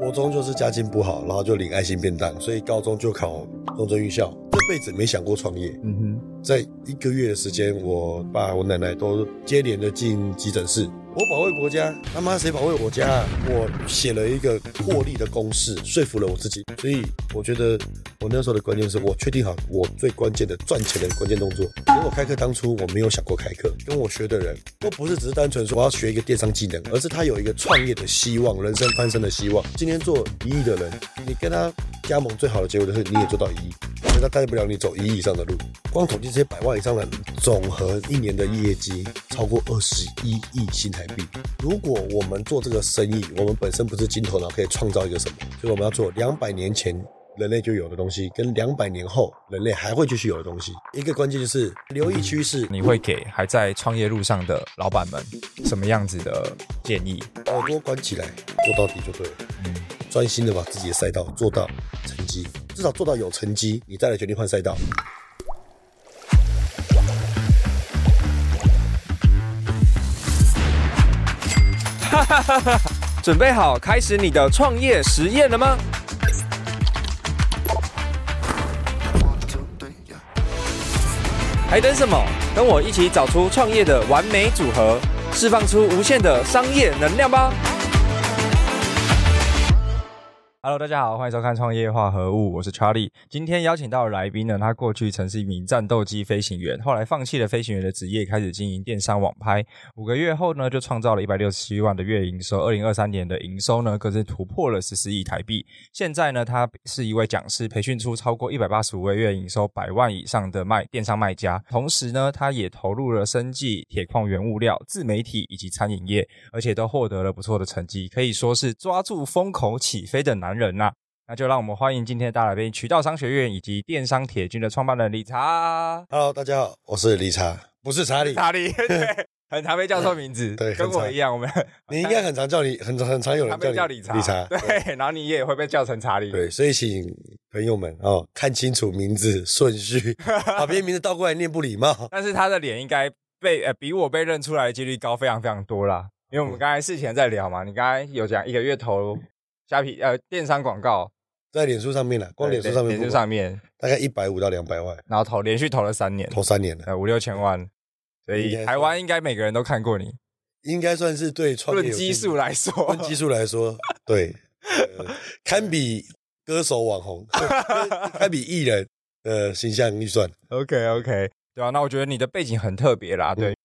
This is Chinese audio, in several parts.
国中就是家境不好，然后就领爱心便当，所以高中就考中正预校，这辈子没想过创业。嗯哼，在一个月的时间，我爸我奶奶都接连的进急诊室。我保卫国家，他妈谁保卫我家啊？我写了一个获利的公式，说服了我自己。所以我觉得我那时候的关键是我确定好我最关键的赚钱的关键动作。因为我开课当初我没有想过开课，跟我学的人都不是只是单纯说我要学一个电商技能，而是他有一个创业的希望，人生翻身的希望。今天做一亿的人，你跟他加盟，最好的结果就是你也做到一亿。他带不了你走一亿以上的路。光统计这些百万以上的总和一年的业绩超过二十一亿新台币。如果我们做这个生意，我们本身不是金头脑，可以创造一个什么？所以我们要做两百年前人类就有的东西，跟两百年后人类还会继续有的东西。一个关键就是留意趋势。你会给还在创业路上的老板们什么样子的建议？耳朵关起来，做到底就对了。嗯，专心的把自己的赛道做到成绩。至少做到有成绩，你再来决定换赛道。准备好开始你的创业实验了吗？还等什么？跟我一起找出创业的完美组合，释放出无限的商业能量吧！Hello，大家好，欢迎收看《创业化合物》，我是 Charlie。今天邀请到的来宾呢，他过去曾是一名战斗机飞行员，后来放弃了飞行员的职业，开始经营电商网拍。五个月后呢，就创造了一百六十七万的月营收。二零二三年的营收呢，更是突破了十四亿台币。现在呢，他是一位讲师，培训出超过一百八十五位月营收百万以上的卖电商卖家。同时呢，他也投入了生计、铁矿原物料、自媒体以及餐饮业，而且都获得了不错的成绩，可以说是抓住风口起飞的男人。人呐、啊，那就让我们欢迎今天的大来宾——渠道商学院以及电商铁军的创办人理查。Hello，大家好，我是理查，不是查理。查理，对，很常被叫错名字，对，跟我一样。我们你应该很常叫你，很很常有人叫，叫理查，理查，对，然后你也会被叫成查理，对。所以请朋友们哦，看清楚名字顺序，把别人名字倒过来念不礼貌。但是他的脸应该被呃比我被认出来的几率高非常非常多啦，因为我们刚才事前在聊嘛，你刚才有讲一个月投虾皮呃电商广告。在脸书上面了，光脸书上面，脸书上面大概一百五到两百万，然后投连续投了三年，投三年了，呃五六千万，所以台湾应该每个人都看过你，应该算是对创业论基数来说，论基数来说，对，呃、堪比歌手网红，堪比艺人呃形象预算。OK OK，对啊，那我觉得你的背景很特别啦，对，嗯、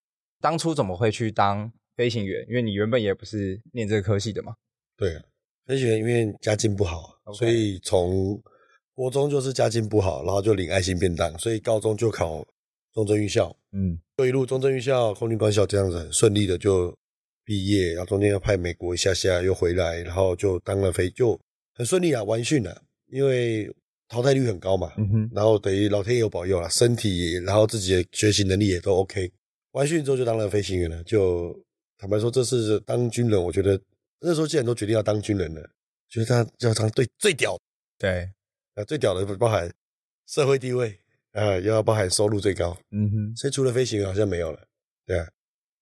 当初怎么会去当飞行员？因为你原本也不是念这个科系的嘛，对。飞行员因为家境不好，Okay. 所以从国中就是家境不好，然后就领爱心便当，所以高中就考中正预校，嗯，就一路中正预校、空军官校这样子很顺利的就毕业，然后中间要派美国一下下又回来，然后就当了飞，就很顺利啊，完训了，因为淘汰率很高嘛，嗯哼，然后等于老天爷有保佑了，身体然后自己的学习能力也都 OK，完训之后就当了飞行员了，就坦白说这是当军人，我觉得。那时候既然都决定要当军人了，觉得他要当最最屌，对，啊最屌的包含社会地位啊，又要包含收入最高，嗯哼，所以除了飞行员好像没有了，对啊，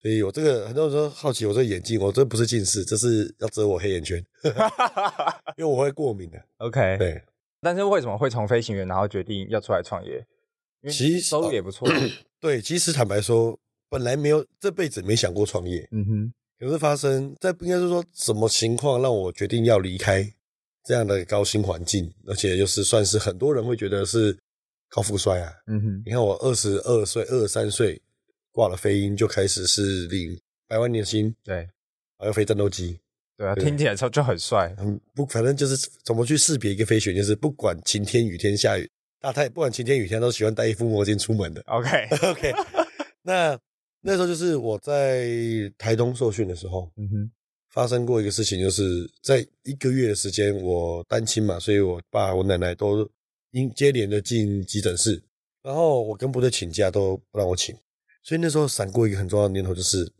所以我这个很多人说好奇我这个眼镜，我这不是近视，这是要遮我黑眼圈，因为我会过敏的。OK，对，但是为什么会从飞行员然后决定要出来创业？其实收入也不错，对，其实坦白说，本来没有这辈子没想过创业，嗯哼。可是发生在应该是说什么情况让我决定要离开这样的高薪环境，而且就是算是很多人会觉得是高富帅啊。嗯哼，你看我二十二岁、二十三岁挂了飞鹰就开始是领百万年薪，对，还要飞战斗机，对啊，对听起来就就很帅。嗯，不，反正就是怎么去识别一个飞行员，就是不管晴天、雨天、下雨，大太不管晴天、雨天都喜欢戴一副墨镜出门的。OK OK，那。那时候就是我在台东受训的时候，嗯哼，发生过一个事情，就是在一个月的时间，我单亲嘛，所以我爸我奶奶都因接连的进急诊室，然后我跟部队请假都不让我请，所以那时候闪过一个很重要的念头，就是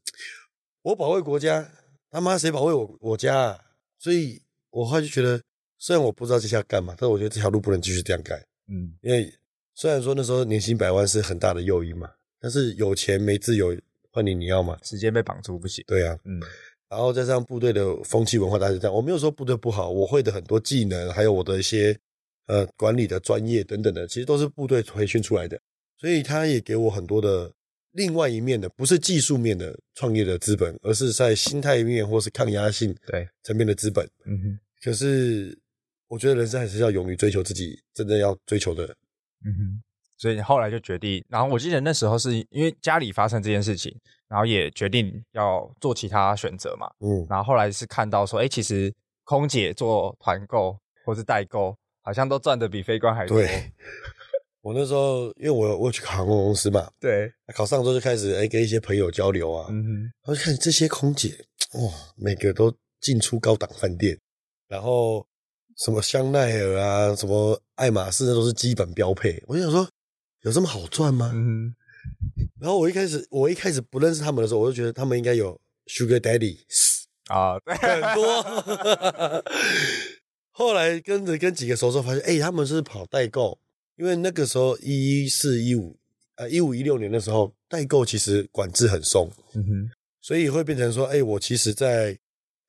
我保卫国家，他妈谁保卫我我家啊？所以我后来就觉得，虽然我不知道接下来干嘛，但我觉得这条路不能继续这样干，嗯，因为虽然说那时候年薪百万是很大的诱因嘛。但是有钱没自由，换你你要吗？时间被绑住不行。对啊，嗯，然后加上部队的风气文化大概是这样。我没有说部队不好，我会的很多技能，还有我的一些呃管理的专业等等的，其实都是部队培训出来的。所以他也给我很多的另外一面的，不是技术面的创业的资本，而是在心态面或是抗压性对层面的资本。嗯哼。可是我觉得人生还是要勇于追求自己真正要追求的。嗯哼。所以你后来就决定，然后我记得那时候是因为家里发生这件事情，然后也决定要做其他选择嘛。嗯，然后后来是看到说，哎，其实空姐做团购或是代购，好像都赚的比飞官还多。对，我那时候因为我我去考航空公司嘛，对，考上之后就开始哎跟一些朋友交流啊，嗯哼，然后就看这些空姐哇，每个都进出高档饭店，然后什么香奈儿啊，什么爱马仕，那都是基本标配。我就想说。有这么好赚吗？嗯，然后我一开始我一开始不认识他们的时候，我就觉得他们应该有 Sugar Daddy 啊，很多。后来跟着跟几个熟之后，发现哎，他们是跑代购，因为那个时候一四一五呃一五一六年的时候，代购其实管制很松，嗯哼，所以会变成说，哎，我其实在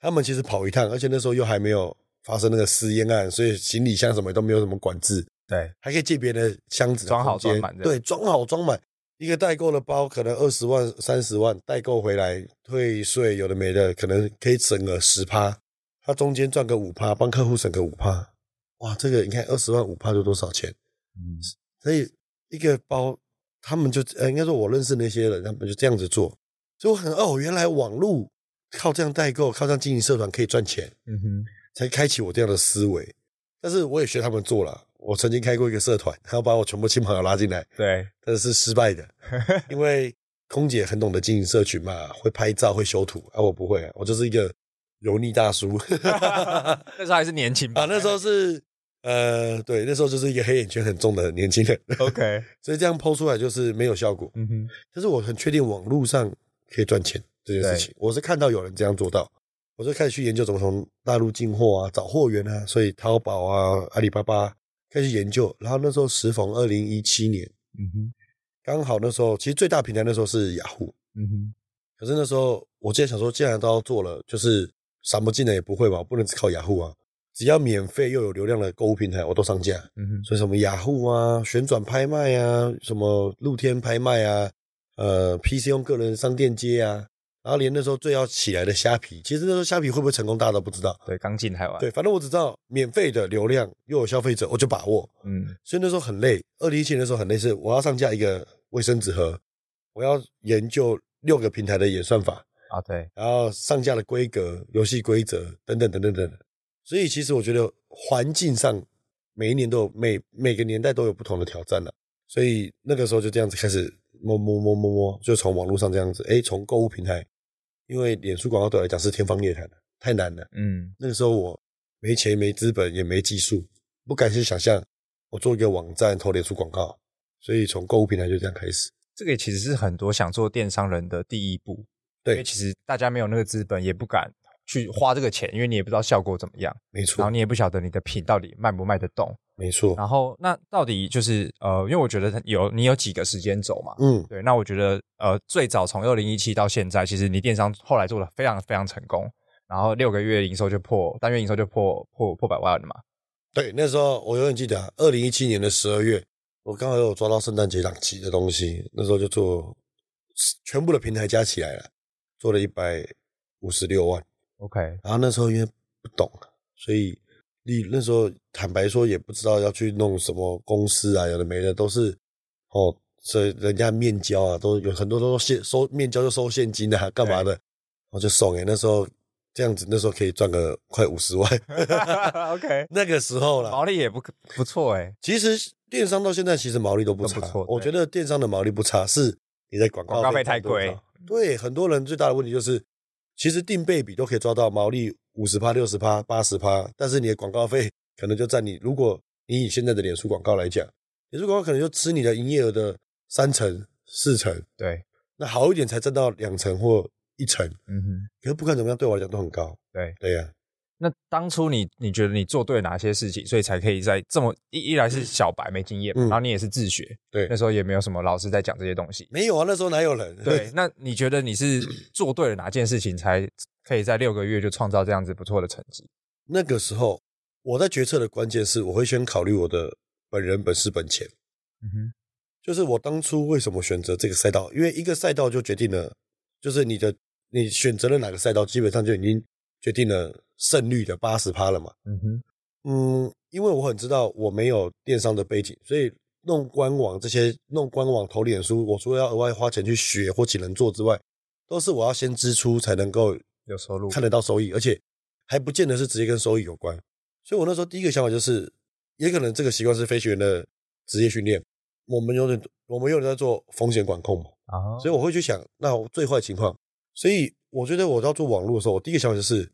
他们其实跑一趟，而且那时候又还没有发生那个私烟案，所以行李箱什么都没有什么管制。对，还可以借别人的箱子，装好装满。对，装好装满。一个代购的包可能二十万、三十万，代购回来退税有的没的，可能可以省个十趴。他中间赚个五趴，帮客户省个五趴。哇，这个你看二十万五趴就多少钱？嗯，所以一个包，他们就呃，应该说我认识那些人，他们就这样子做。所以我很哦，原来网络靠这样代购，靠这样经营社团可以赚钱。嗯哼，才开启我这样的思维。但是我也学他们做了。我曾经开过一个社团，然后把我全部亲朋友拉进来，对，但是失败的，因为空姐很懂得经营社群嘛，会拍照，会修图，啊，我不会，啊我就是一个油腻大叔。那时候还是年轻吧？啊，那时候是，呃，对，那时候就是一个黑眼圈很重的年轻人。OK，所以这样 po 出来就是没有效果。嗯哼，但是我很确定网络上可以赚钱这件事情，我是看到有人这样做到，我就开始去研究怎么从大陆进货啊，找货源啊，所以淘宝啊，阿里巴巴。开始研究，然后那时候时逢二零一七年，嗯哼，刚好那时候其实最大平台那时候是雅虎，嗯哼，可是那时候我之前想说，既然都要做了，就是啥不进来也不会吧，不能只靠雅虎啊，只要免费又有流量的购物平台，我都上架，嗯哼，所以什么雅虎啊、旋转拍卖啊、什么露天拍卖啊、呃 PC 用个人商店街啊。然后连那时候最要起来的虾皮，其实那时候虾皮会不会成功，大家都不知道。对，刚进台湾。对，反正我只知道免费的流量又有消费者，我就把握。嗯，所以那时候很累。二零一七年的时候很累，是我要上架一个卫生纸盒，我要研究六个平台的演算法啊，对，然后上架的规格、游戏规则等等等等等等。所以其实我觉得环境上每一年都有每每个年代都有不同的挑战了。所以那个时候就这样子开始摸摸摸摸摸，就从网络上这样子，哎，从购物平台。因为脸书广告对我来讲是天方夜谭的，太难了。嗯，那个时候我没钱、没资本、也没技术，不敢去想象我做一个网站投脸书广告，所以从购物平台就这样开始。这个其实是很多想做电商人的第一步。对，因为其实大家没有那个资本，也不敢去花这个钱，因为你也不知道效果怎么样。没错。然后你也不晓得你的品到底卖不卖得动。没错，然后那到底就是呃，因为我觉得有你有几个时间轴嘛，嗯，对，那我觉得呃，最早从二零一七到现在，其实你电商后来做的非常非常成功，然后六个月营收就破单月营收就破破破百万了嘛。对，那时候我永远记得，二零一七年的十二月，我刚好有抓到圣诞节档期的东西，那时候就做全部的平台加起来了，做了一百五十六万。OK，然后那时候因为不懂，所以。你那时候坦白说也不知道要去弄什么公司啊，有的没的都是哦，所以人家面交啊，都有很多都现收面交就收现金的，啊，干嘛的？我就送哎，那时候这样子，那时候可以赚个快五十万。OK，那个时候了，毛利也不不错诶。其实电商到现在其实毛利都不差，不我觉得电商的毛利不差，是你在广告费太贵。对，很多人最大的问题就是，其实定倍比都可以抓到毛利。五十趴、六十趴、八十趴，但是你的广告费可能就占你。如果你以现在的脸书广告来讲，脸书广告可能就吃你的营业额的三成、四成。对，那好一点才挣到两成或一成。嗯哼，可是不管怎么样，对我来讲都很高。对，对呀、啊。那当初你你觉得你做对了哪些事情，所以才可以在这么一一来是小白没经验，嗯、然后你也是自学，对，那时候也没有什么老师在讲这些东西，没有啊，那时候哪有人？对，那你觉得你是做对了哪件事情才可以在六个月就创造这样子不错的成绩？那个时候我在决策的关键是，我会先考虑我的本人本事本钱。嗯哼，就是我当初为什么选择这个赛道，因为一个赛道就决定了，就是你的你选择了哪个赛道，基本上就已经决定了胜率的八十趴了嘛。嗯哼，嗯，因为我很知道我没有电商的背景，所以。弄官网这些，弄官网投脸书，我除了要额外花钱去学或请人做之外，都是我要先支出才能够有收入，看得到收益，而且还不见得是直接跟收益有关。所以我那时候第一个想法就是，也可能这个习惯是飞行员的职业训练。我们有点，我们有人在做风险管控嘛，啊，所以我会去想，那最坏情况。所以我觉得我要做网络的时候，我第一个想法就是，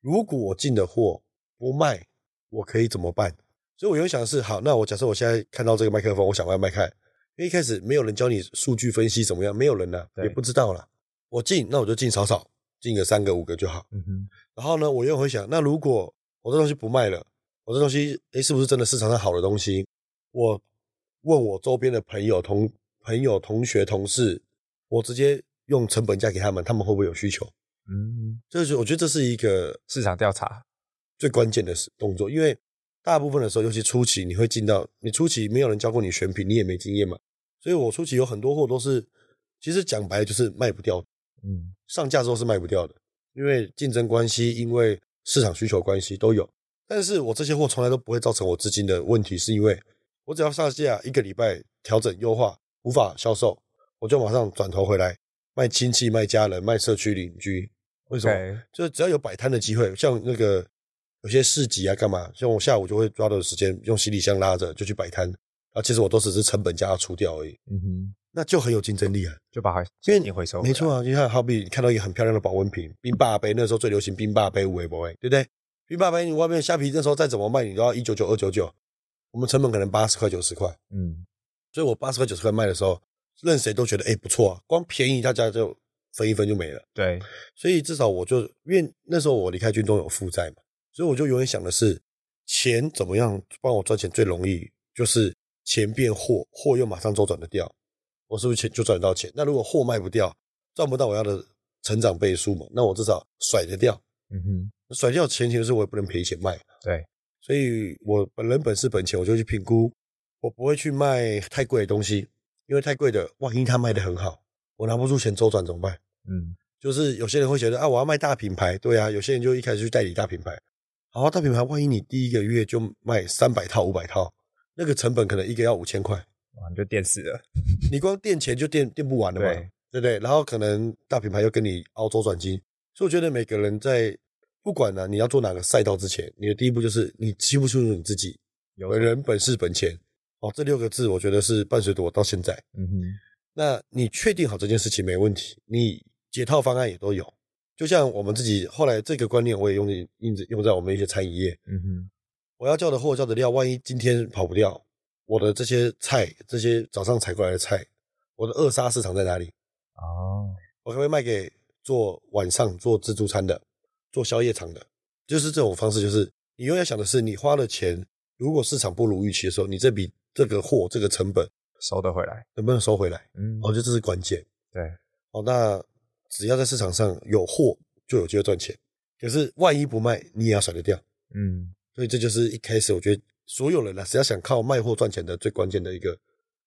如果我进的货不卖，我可以怎么办？所以，我原想的是，好，那我假设我现在看到这个麦克风，我想要卖开，因为一开始没有人教你数据分析怎么样，没有人呢、啊，也不知道了。我进，那我就进少少，进个三个五个就好。嗯哼。然后呢，我又会想，那如果我这东西不卖了，我这东西，诶，是不是真的市场上好的东西？我问我周边的朋友、同朋友、同学、同事，我直接用成本价给他们，他们会不会有需求？嗯，这是我觉得这是一个市场调查最关键的动作，因为。大部分的时候，尤其初期，你会进到你初期没有人教过你选品，你也没经验嘛，所以我初期有很多货都是，其实讲白了就是卖不掉，嗯，上架之后是卖不掉的，因为竞争关系，因为市场需求关系都有。但是我这些货从来都不会造成我资金的问题，是因为我只要上架一个礼拜调整优化无法销售，我就马上转头回来卖亲戚、卖家人、卖社区邻居。为什么.就是只要有摆摊的机会，像那个。有些市集啊，干嘛？像我下午就会抓到时间，用行李箱拉着就去摆摊。啊，其实我都只是成本价要出掉而已。嗯哼，那就很有竞争力啊，就把它因为你回收。没错啊，你看，好比你看到一个很漂亮的保温瓶，冰霸杯，那时候最流行冰霸杯，五位不会，对不对？冰霸杯，你外面虾皮那时候再怎么卖，你都要一九九二九九，我们成本可能八十块九十块。嗯，所以我八十块九十块卖的时候，任谁都觉得哎、欸、不错啊，光便宜大家就分一分就没了。对，所以至少我就因为那时候我离开军中有负债嘛。所以我就永远想的是，钱怎么样帮我赚钱最容易，就是钱变货，货又马上周转得掉，我是不是钱就赚得到钱？那如果货卖不掉，赚不到我要的成长倍数嘛，那我至少甩得掉。嗯哼，甩掉前提是我也不能赔钱卖。对，所以我本人本事本钱，我就去评估，我不会去卖太贵的东西，因为太贵的，万一它卖得很好，我拿不出钱周转怎么办？嗯，就是有些人会觉得啊，我要卖大品牌，对啊，有些人就一开始去代理大品牌。好，大品牌，万一你第一个月就卖三百套、五百套，那个成本可能一个要五千块，哇，你就垫死了。你光垫钱就垫垫不完了嘛，对，对不对？然后可能大品牌又跟你凹周转金，所以我觉得每个人在不管呢、啊，你要做哪个赛道之前，你的第一步就是你清不清楚你自己，有人本事本钱，哦，这六个字我觉得是伴随着我到现在。嗯哼，那你确定好这件事情没问题，你解套方案也都有。就像我们自己后来这个观念，我也用用用在我们一些餐饮业。嗯哼，我要叫的货叫的料，万一今天跑不掉，我的这些菜，这些早上采过来的菜，我的扼杀市场在哪里？哦，我可不可以卖给做晚上做自助餐的，做宵夜场的？就是这种方式，就是你永远想的是，你花了钱，如果市场不如预期的时候，你这笔这个货这个成本收得回来，能不能收回来？嗯，我觉得这是关键。对，好，那。只要在市场上有货，就有机会赚钱。可是万一不卖，你也要甩得掉。嗯，所以这就是一开始我觉得所有人呢，只要想靠卖货赚钱的最关键的一个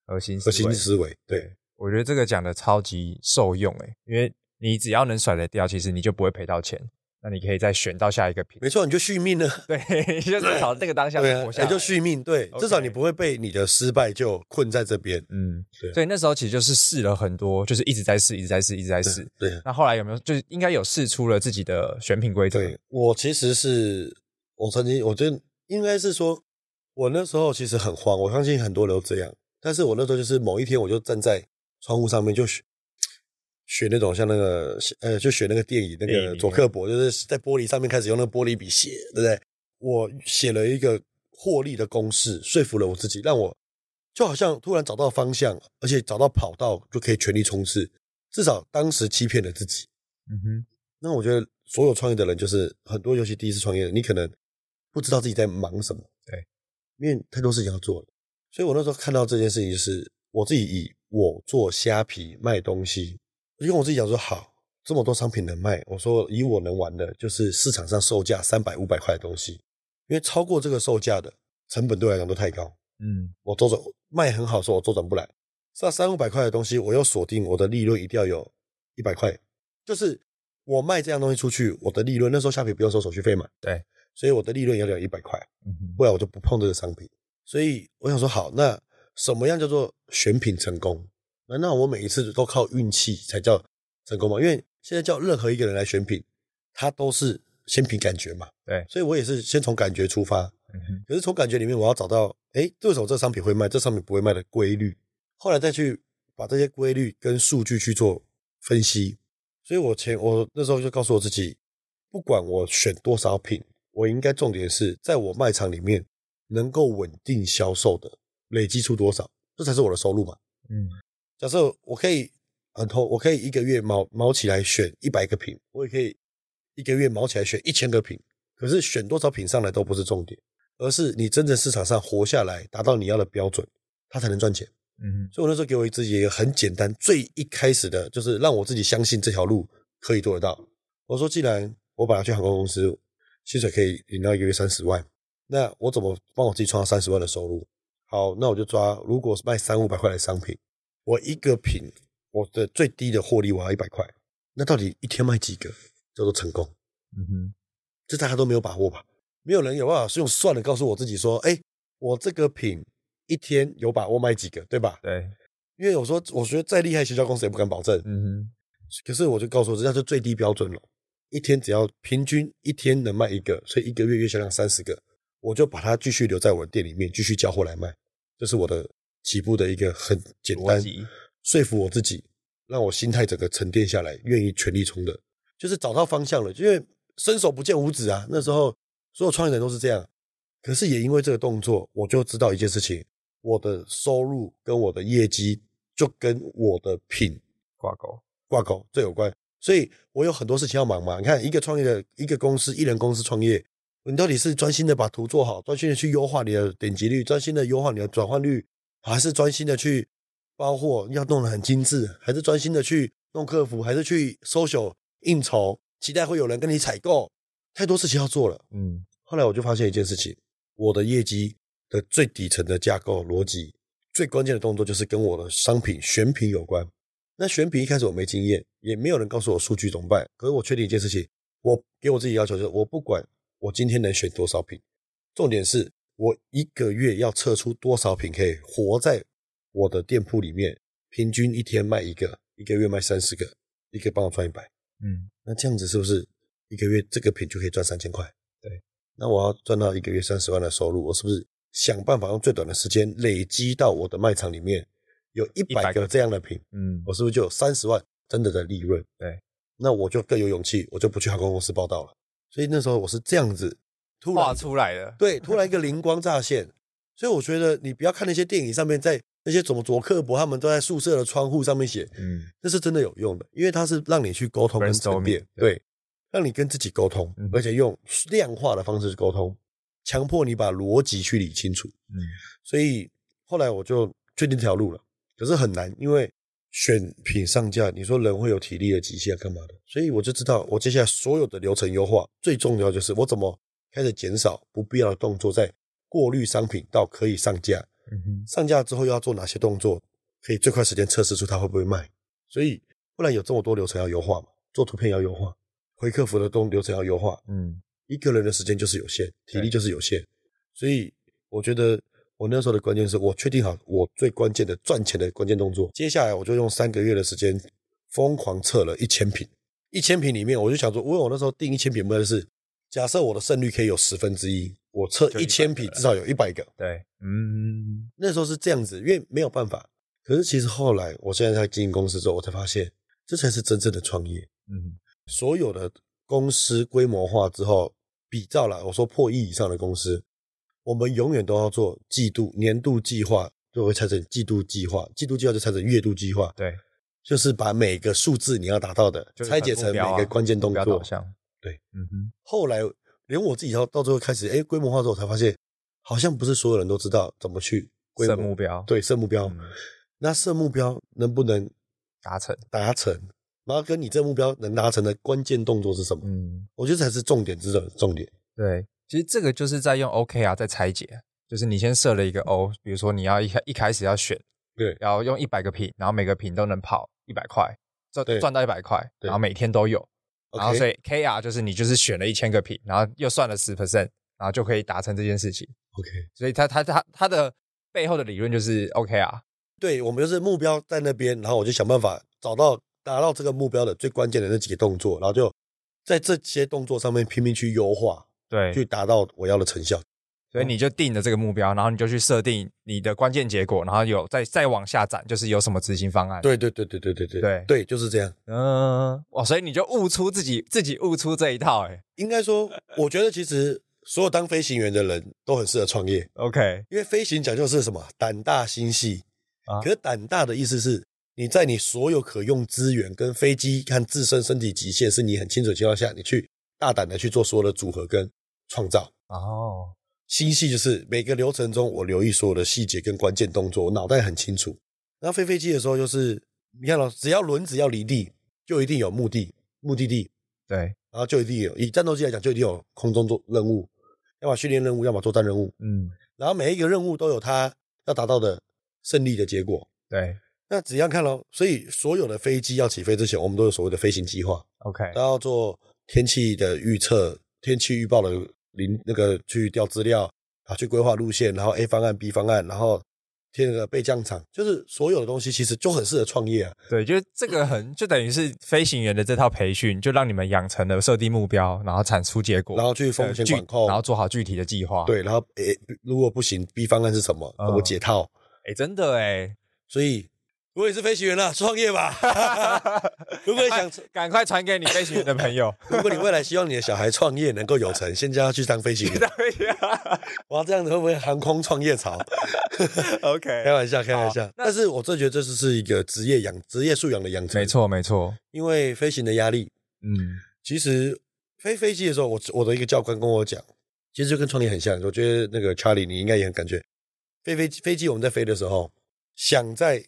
核心核心思维。对，我觉得这个讲的超级受用诶，因为你只要能甩得掉，其实你就不会赔到钱。那你可以再选到下一个品，没错，你就续命了。对，你就是朝那个当下活下来，也就续命。对，okay. 至少你不会被你的失败就困在这边。嗯，对。所以那时候其实就是试了很多，就是一直在试，一直在试，一直在试。对。对。那后来有没有就是应该有试出了自己的选品规则？对，我其实是我曾经，我觉得应该是说，我那时候其实很慌。我相信很多人都这样，但是我那时候就是某一天，我就站在窗户上面就选。学那种像那个呃，就学那个电影那个佐克伯，就是在玻璃上面开始用那个玻璃笔写，对不对？我写了一个获利的公式，说服了我自己，让我就好像突然找到方向，而且找到跑道就可以全力冲刺。至少当时欺骗了自己。嗯哼。那我觉得所有创业的人，就是很多尤其第一次创业的，你可能不知道自己在忙什么，对，因为太多事情要做了。所以我那时候看到这件事情，就是我自己以我做虾皮卖东西。我就跟我自己讲说，好，这么多商品能卖，我说以我能玩的，就是市场上售价三百五百块的东西，因为超过这个售价的成本对我来讲都太高。嗯，我周转卖很好，说我周转不来。那三五百块的东西，我又锁定我的利润一定要有一百块，就是我卖这样东西出去，我的利润那时候虾皮不用收手续费嘛，对，所以我的利润也要有一百块，不然我就不碰这个商品。所以我想说，好，那什么样叫做选品成功？难道我每一次都靠运气才叫成功吗？因为现在叫任何一个人来选品，他都是先凭感觉嘛，对，所以我也是先从感觉出发，可是从感觉里面我要找到，哎，为什么这商品会卖，这商品不会卖的规律。后来再去把这些规律跟数据去做分析，所以我前我那时候就告诉我自己，不管我选多少品，我应该重点是在我卖场里面能够稳定销售的，累积出多少，这才是我的收入嘛。嗯，假设我可以很投，我可以一个月毛毛起来选一百个品，我也可以一个月毛起来选一千个品，可是选多少品上来都不是重点，而是你真正市场上活下来，达到你要的标准，它才能赚钱。嗯，所以我那时候给我自己一个很简单、最一开始的，就是让我自己相信这条路可以做得到。我说，既然我本来去航空公司，薪水可以领到一个月三十万，那我怎么帮我自己创造三十万的收入？好，那我就抓，如果是卖三五百块的商品，我一个品我的最低的获利我要一百块，那到底一天卖几个叫做成功？嗯哼，这大家都没有把握吧？没有人有办法是用算的告诉我自己说，哎，我这个品。一天有把握卖几个，对吧？对，因为我说，我觉得再厉害行销公司也不敢保证。嗯哼。可是我就告诉我，这叫做最低标准了。一天只要平均一天能卖一个，所以一个月月销量三十个，我就把它继续留在我的店里面，继续交货来卖。这是我的起步的一个很简单，说服我自己，让我心态整个沉淀下来，愿意全力冲的，就是找到方向了。因为伸手不见五指啊，那时候所有创业人都是这样。可是也因为这个动作，我就知道一件事情。我的收入跟我的业绩就跟我的品挂钩，挂钩这有关，所以我有很多事情要忙嘛。你看，一个创业的一个公司，一人公司创业，你到底是专心的把图做好，专心的去优化你的点击率，专心的优化你的转换率，还是专心的去包货要弄得很精致，还是专心的去弄客服，还是去 social 应酬，期待会有人跟你采购？太多事情要做了。嗯，后来我就发现一件事情，我的业绩。的最底层的架构逻辑，最关键的动作就是跟我的商品选品有关。那选品一开始我没经验，也没有人告诉我数据怎么办。可是我确定一件事情，我给我自己要求就是，我不管我今天能选多少品，重点是我一个月要测出多少品可以活在我的店铺里面，平均一天卖一个，一个月卖三十个，一个帮我赚一百。嗯，那这样子是不是一个月这个品就可以赚三千块？对，那我要赚到一个月三十万的收入，我是不是？想办法用最短的时间累积到我的卖场里面有一百个这样的品，嗯，我是不是就有三十万真的的利润？对，那我就更有勇气，我就不去航空公司报道了。所以那时候我是这样子突然画出来的，对，突然一个灵光乍现。所以我觉得你不要看那些电影上面在那些怎么佐克伯他们都在宿舍的窗户上面写，嗯，那是真的有用的，因为它是让你去沟通跟沉淀，对，对，让你跟自己沟通，嗯，而且用量化的方式去沟通。强迫你把逻辑去理清楚，嗯，所以后来我就确定这条路了。可是很难，因为选品上架，你说人会有体力的极限干嘛的？所以我就知道，我接下来所有的流程优化，最重要就是我怎么开始减少不必要的动作，在过滤商品到可以上架。嗯哼，上架之后又要做哪些动作，可以最快时间测试出它会不会卖？所以不然有这么多流程要优化嘛？做图片要优化，回客服的东流程要优化，嗯。一个人的时间就是有限，体力就是有限，所以我觉得我那时候的关键是我确定好我最关键的赚钱的关键动作。接下来我就用三个月的时间疯狂测了一千品，一千品里面我就想说，因为我那时候定一千品目标是，假设我的胜率可以有十分之一，我测一千匹至少有一百个。对，嗯，那时候是这样子，因为没有办法。可是其实后来，我现在在经营公司之后，我才发现这才是真正的创业。嗯，所有的公司规模化之后。比照了，我说破亿以上的公司，我们永远都要做季度、年度计划，就会拆成季度计划，季度计划就拆成月度计划。对，就是把每个数字你要达到的拆解成每个关键动作。对，嗯哼。后来连我自己到到最后开始，哎，规模化之后，才发现好像不是所有人都知道怎么去设目标。对，设目标。那设目标能不能达成？达成。然后跟你这个目标能达成的关键动作是什么？嗯，我觉得才是重点之的重点。对，其实这个就是在用 OK 啊在拆解，就是你先设了一个 O，比如说你要一开一开始要选，对，然后用一百个品，然后每个品都能跑一百块，赚赚到一百块，然后每天都有，然后所以 KR 就是你就是选了一千个品，然后又算了十 percent，然后就可以达成这件事情。OK，所以它它它它的背后的理论就是 OK 啊。对，我们就是目标在那边，然后我就想办法找到达到这个目标的最关键的那几个动作，然后就在这些动作上面拼命去优化。对，去达到我要的成效，所以你就定了这个目标，然后你就去设定你的关键结果，然后有再再往下展，就是有什么执行方案。对对对对对对对对对，就是这样。嗯，哇，所以你就悟出自己自己悟出这一套，哎，应该说，我觉得其实所有当飞行员的人都很适合创业。OK，因为飞行讲究是什么？胆大心细啊。可是胆大的意思是，你在你所有可用资源跟飞机看自身身体极限是你很清楚的情况下，你去大胆的去做所有的组合跟。创造哦，心细就是每个流程中我留意所有的细节跟关键动作，我脑袋很清楚。然后飞飞机的时候就是，你看到只要轮子要离地，就一定有目的目的地，对，然后就一定有以战斗机来讲，就一定有空中做任务，要么训练任务，要么作战任务，嗯，然后每一个任务都有它要达到的胜利的结果，对。那只要看咯，所以所有的飞机要起飞之前，我们都有所谓的飞行计划，OK，都要做天气的预测、天气预报的。零那个去调资料啊，去规划路线，然后 A 方案、B 方案，然后贴那个备降场，就是所有的东西其实就很适合创业啊。对，就是这个很就等于是飞行员的这套培训，就让你们养成了设定目标，然后产出结果，然后去风险管控，然后做好具体的计划。对，然后诶，如果不行，B 方案是什么？我、嗯、解套。诶，真的哎，所以。我也是飞行员了，创业吧！如果你想赶快传给你飞行员的朋友，如果你未来希望你的小孩创业能够有成，现在他去当飞行员。哇，这样子会不会航空创业潮？OK，开玩笑，开玩笑。但是我真觉得这是是一个职业养、职业素养的养成。没错，没错。因为飞行的压力，嗯，其实飞飞机的时候，我我的一个教官跟我讲，其实就跟创业很像。我觉得那个 Charlie 你应该也很感觉，飞飞飞机我们在飞的时候，想在。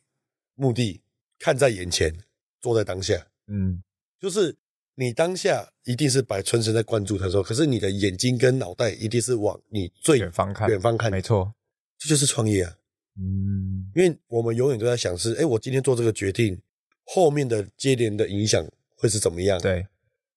目的看在眼前，做在当下。嗯，就是你当下一定是把全神在关注他说，可是你的眼睛跟脑袋一定是往你最远方看，远方看。没错，这就是创业啊。嗯，因为我们永远都在想是，哎，我今天做这个决定，后面的接连的影响会是怎么样？对，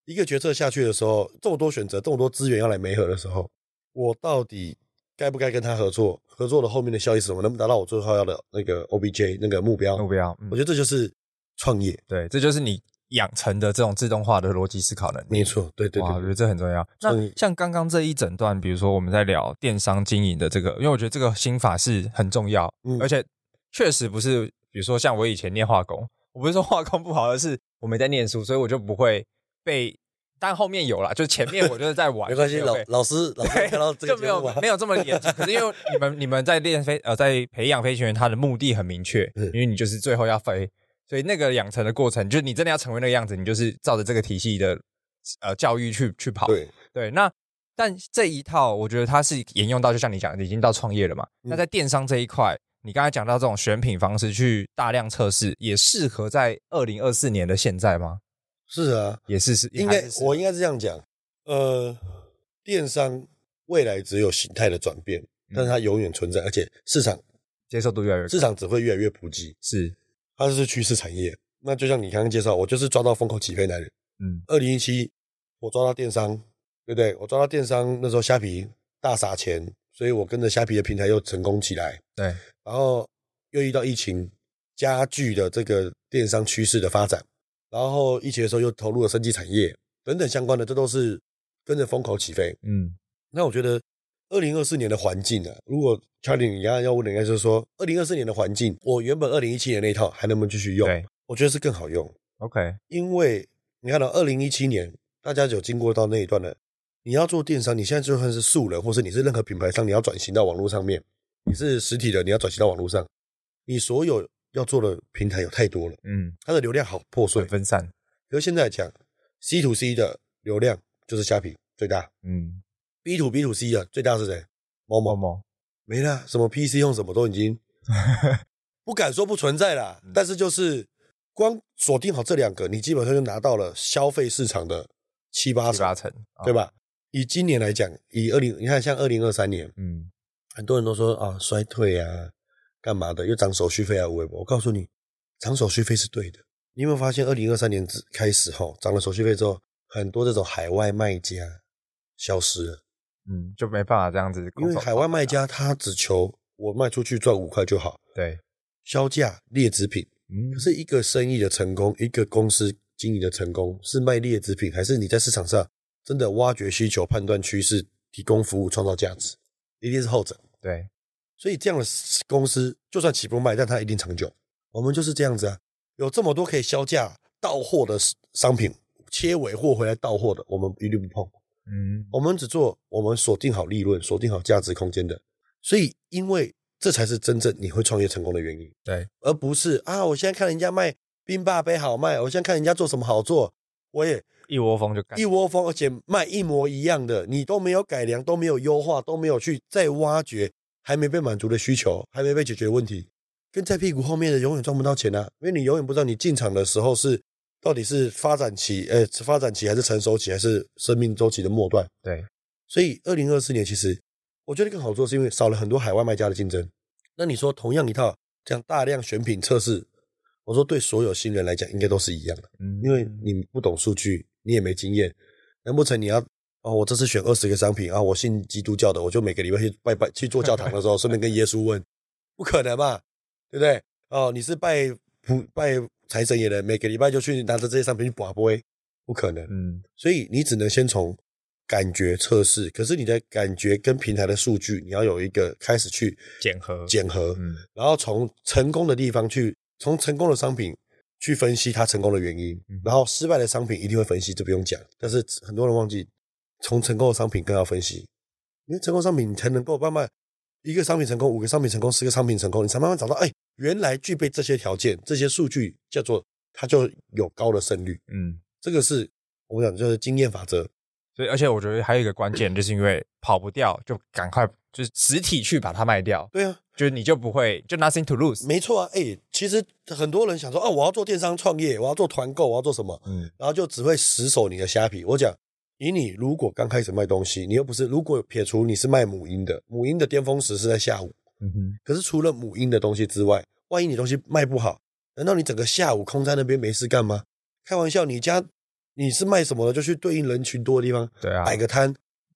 一个决策下去的时候，这么多选择，这么多资源要来媒合的时候，我到底该不该跟他合作？合作的后面的效益是什么？能不能达到我最后要的那个 OBJ 那个目标？目标，我觉得这就是创业。对，这就是你养成的这种自动化的逻辑思考能力。没错，对对对，我觉得这很重要。那像刚刚这一整段，比如说我们在聊电商经营的这个，因为我觉得这个心法是很重要，嗯，而且确实不是，比如说像我以前念化工，我不是说化工不好，而是我没在念书，所以我就不会被。但后面有了，就是前面我就是在玩，没关系。老老师老师 看到这个就没有没有这么严谨。可是因为你们 你们在练飞呃在培养飞行员，他的目的很明确，因为你就是最后要飞，所以那个养成的过程，就是你真的要成为那个样子，你就是照着这个体系的呃教育去去跑。对对，那但这一套我觉得它是沿用到，就像你讲的，已经到创业了嘛。那在电商这一块，你刚才讲到这种选品方式去大量测试，也适合在二零二四年的现在吗？是啊，也是是，应该我应该是这样讲，呃，电商未来只有形态的转变，嗯，但是它永远存在，而且市场接受度越来越，市场只会越来越普及，是，它是趋势产业。那就像你刚刚介绍，我就是抓到风口起飞男人，嗯，二零一七我抓到电商，对不对？我抓到电商那时候虾皮大撒钱，所以我跟着虾皮的平台又成功起来，对，然后又遇到疫情加剧的这个电商趋势的发展。然后疫情的时候又投入了生技产业等等相关的，这都是跟着风口起飞。嗯，那我觉得二零二四年的环境啊，如果 Charlie 你刚刚要问的应该就是说，二零二四年的环境，我原本二零一七年那一套还能不能继续用？对，我觉得是更好用。OK，因为你看到二零一七年大家有经过到那一段的，你要做电商，你现在就算是素人，或是你是任何品牌商，你要转型到网络上面，你是实体的，你要转型到网络上，你所有。要做的平台有太多了，嗯，它的流量好破碎分散。可是现在讲 C to C 的流量就是虾皮最大，嗯，B to B to C 的最大是谁？某某某没了，什么 PC 用什么都已经 不敢说不存在啦，嗯，但是就是光锁定好这两个，你基本上就拿到了消费市场的七八成，七八成，对吧？以今年来讲，以二零，你看像二零二三年，嗯，很多人都说啊衰退啊，干嘛的，又涨手续费啊，微博。我告诉你，涨手续费是对的。你有没有发现，二零二三年开始后，涨了手续费之后，很多这种海外卖家消失了，嗯，就没办法这样子，因为海外卖家他只求我卖出去赚五块就好，对，销价劣质品。可是一个生意的成功，一个公司经营的成功，是卖劣质品，还是你在市场上真的挖掘需求、判断趋势、提供服务、创造价值？一定是后者。对，所以这样的公司就算起步卖，但它一定长久。我们就是这样子啊，有这么多可以销价到货的商品，切尾货回来到货的，我们一律不碰。嗯，我们只做我们锁定好利润、锁定好价值空间的。所以，因为这才是真正你会创业成功的原因，对，而不是啊！我现在看人家卖冰霸杯好卖，我现在看人家做什么好做，我也一窝蜂就干一窝蜂，而且卖一模一样的，你都没有改良，都没有优化，都没有去再挖掘还没被满足的需求，还没被解决的问题，跟在屁股后面的永远赚不到钱啊！因为你永远不知道你进场的时候是到底是发展期，呃，发展期还是成熟期，还是生命周期的末段。对，所以二零二四年其实。我觉得更好做，是因为少了很多海外卖家的竞争。那你说同样一套这样大量选品测试，我说对所有新人来讲应该都是一样的，嗯，因为你不懂数据，你也没经验，难不成你要哦？我这次选二十个商品啊，我信基督教的，我就每个礼拜去拜拜去做教堂的时候，顺便跟耶稣问，不可能嘛，对不对？哦，你是拜普拜财神爷的，每个礼拜就去拿着这些商品去拔杯，不可能，嗯，所以你只能先从。感觉测试，可是你的感觉跟平台的数据，你要有一个开始去检核，检核，嗯，然后从成功的地方去，从成功的商品去分析它成功的原因，嗯，然后失败的商品一定会分析，这不用讲。但是很多人忘记，从成功的商品更要分析，因为成功商品你才能够慢慢一个商品成功，五个商品成功，十个商品成功，你才慢慢找到，哎，原来具备这些条件，这些数据叫做它就有高的胜率，嗯，这个是我们讲就是经验法则。所以，而且我觉得还有一个关键，就是因为跑不掉，就赶快就是实体去把它卖掉。对啊，就是你就不会就 nothing to lose。没错啊，哎、欸，其实很多人想说，哦，我要做电商创业，我要做团购，我要做什么？嗯，然后就只会死守你的虾皮。我讲，以你如果刚开始卖东西，你又不是，如果撇除你是卖母婴的，母婴的巅峰时是在下午。嗯哼。可是除了母婴的东西之外，万一你东西卖不好，难道你整个下午空在那边没事干吗？开玩笑，你家。你是卖什么的，就去对应人群多的地方，对啊，摆个摊，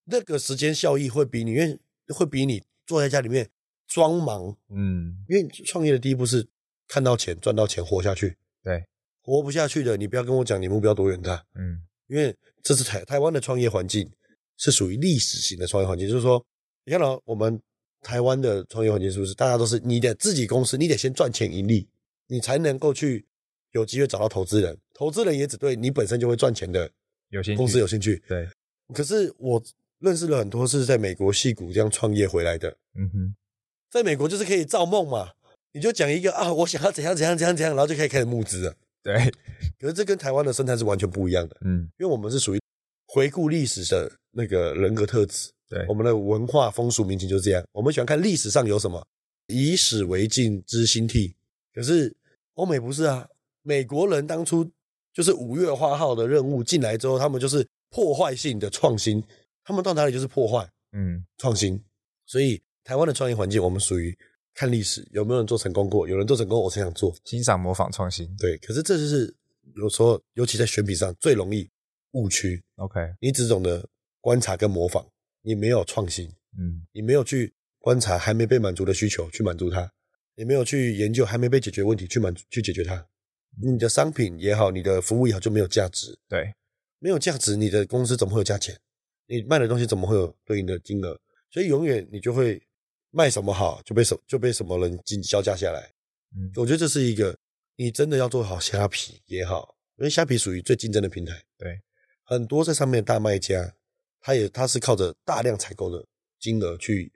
那个时间效益会比你，因为会比你坐在家里面装忙，嗯，因为创业的第一步是看到钱，赚到钱，活下去。对，活不下去的，你不要跟我讲你目标多远大，嗯，因为这是台台湾的创业环境是属于历史型的创业环境，就是说，你看到我们台湾的创业环境是不是大家都是你的自己公司，你得先赚钱盈利，你才能够去。有机会找到投资人，投资人也只对你本身就会赚钱的有兴趣，公司有兴趣。对，可是我认识了很多是在美国戏谷这样创业回来的。嗯哼，在美国就是可以造梦嘛，你就讲一个啊，我想要怎样怎样怎样怎样，然后就可以开始募资了。对，可是这跟台湾的生态是完全不一样的。嗯，因为我们是属于回顾历史的那个人格特质。对，我们的文化风俗民情就是这样，我们喜欢看历史上有什么，以史为镜，知兴替。可是欧美不是啊。美国人当初就是五月花号的任务进来之后，他们就是破坏性的创新，他们到哪里就是破坏，嗯，创新。所以台湾的创业环境，我们属于看历史有没有人做成功过，有人做成功，我才想做，欣赏、模仿、创新。对，可是这就是有时候，尤其在选品上最容易误区。OK，你只懂得观察跟模仿，你没有创新，嗯，你没有去观察还没被满足的需求去满足它，你没有去研究还没被解决问题去满足去解决它。你的商品也好，你的服务也好，就没有价值。对，没有价值，你的公司怎么会有价钱？你卖的东西怎么会有对应的金额？所以永远你就会卖什么好，就被什就被什么人进销价下来。嗯，我觉得这是一个你真的要做好虾皮也好，因为虾皮属于最竞争的平台。对，很多在上面的大卖家，他也他是靠着大量采购的金额去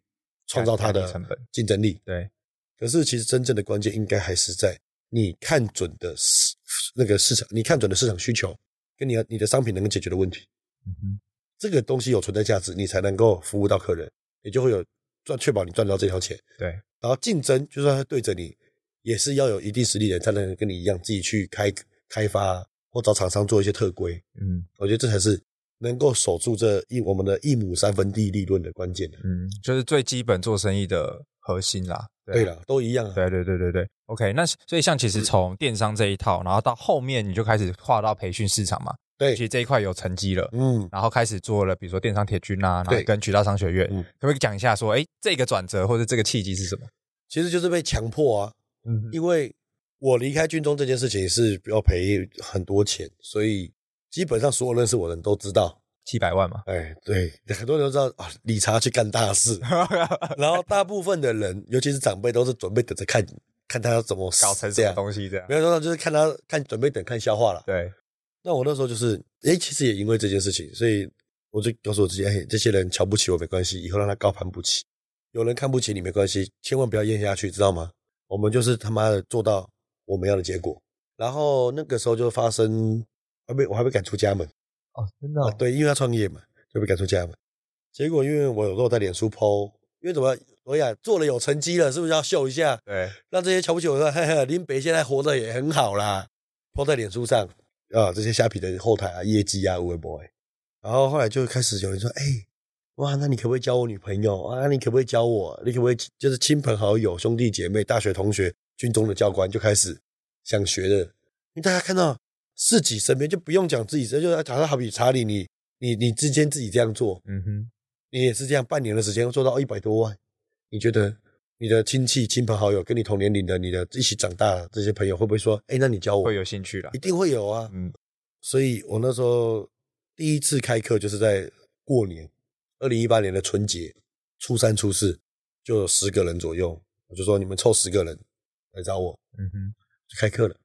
创造他的成本竞争力。对，可是其实真正的关键应该还是在。你看准的市那个市场，你看准的市场需求，跟你你的商品能够解决的问题，嗯哼，这个东西有存在价值，你才能够服务到客人，也就会有赚，确保你赚到这条钱。对，然后竞争就算他对着你，也是要有一定实力的人才能跟你一样自己去开开发或找厂商做一些特规。嗯，我觉得这才是能够守住这一我们的一亩三分地利润的关键。嗯，就是最基本做生意的核心啦。对了，都一样啊。对对对对对，OK。那所以像其实从电商这一套，然后到后面你就开始跨到培训市场嘛。对，其实这一块有成绩了。嗯，然后开始做了，比如说电商铁军啊，然后跟渠道商学院，嗯，可不可以讲一下说，哎，这个转折或者这个契机是什么？其实就是被强迫啊。嗯，因为我离开军中这件事情是要赔很多钱，所以基本上所有认识我的人都知道。七百万嘛，哎，对，很多人都知道啊，理查去干大事，然后大部分的人，尤其是长辈，都是准备等着看，看他要怎么搞成这样东西，这样，没有说就是看他看准备等看笑话了。对，那我那时候就是，哎，其实也因为这件事情，所以我就告诉我自己，哎，这些人瞧不起我没关系，以后让他高攀不起。有人看不起你没关系，千万不要咽下去，知道吗？我们就是他妈的做到我们要的结果。然后那个时候就发生，还被我还被赶出家门。哦，真的、哦啊？对，因为要创业嘛，就被赶出家门。结果因为我有时候在脸书 po，因为怎么，我呀做了有成绩了，是不是要秀一下？对，让这些瞧不起我说，嘿嘿，林北现在活得也很好啦，po 在脸书上啊，这些虾皮的后台啊，业绩啊，微博。然后后来就开始有人说，哎，哇，那你可不可以教我女朋友啊？你可不可以教我？你可不可以就是亲朋好友、兄弟姐妹、大学同学、军中的教官就开始想学的，因为大家看到。自己身边就不用讲自己，这就假设好比查理，你你你之间自己这样做，嗯哼，你也是这样，半年的时间做到一百多万，你觉得你的亲戚、亲朋好友跟你同年龄的、你的一起长大的这些朋友会不会说，哎，那你教我？会有兴趣的，一定会有啊，嗯，所以我那时候第一次开课就是在过年，二零一八年的春节，初三、初四就有十个人左右，我就说你们凑十个人来找我，嗯哼，就开课了，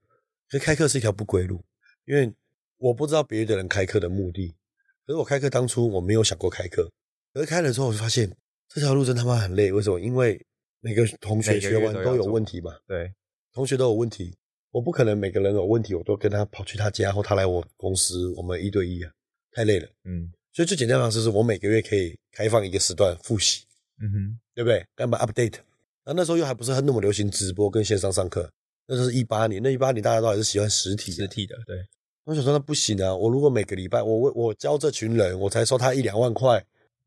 所以开课是一条不归路。因为我不知道别的人开课的目的，可是我开课当初我没有想过开课，可是开了之后我就发现这条路真他妈很累。为什么？因为每个同学学完都有问题嘛。对，同学都有问题，我不可能每个人有问题我都跟他跑去他家或他来我公司，我们一对一啊，太累了。嗯，所以最简单的方式是我每个月可以开放一个时段复习。嗯哼，对不对？干嘛 update？那那时候又还不是很那么流行直播跟线上上课，那时候是一八年，那一八年大家都还是喜欢实体实体的，对。我想说那不行啊！我如果每个礼拜我我我教这群人，我才收他一两万块，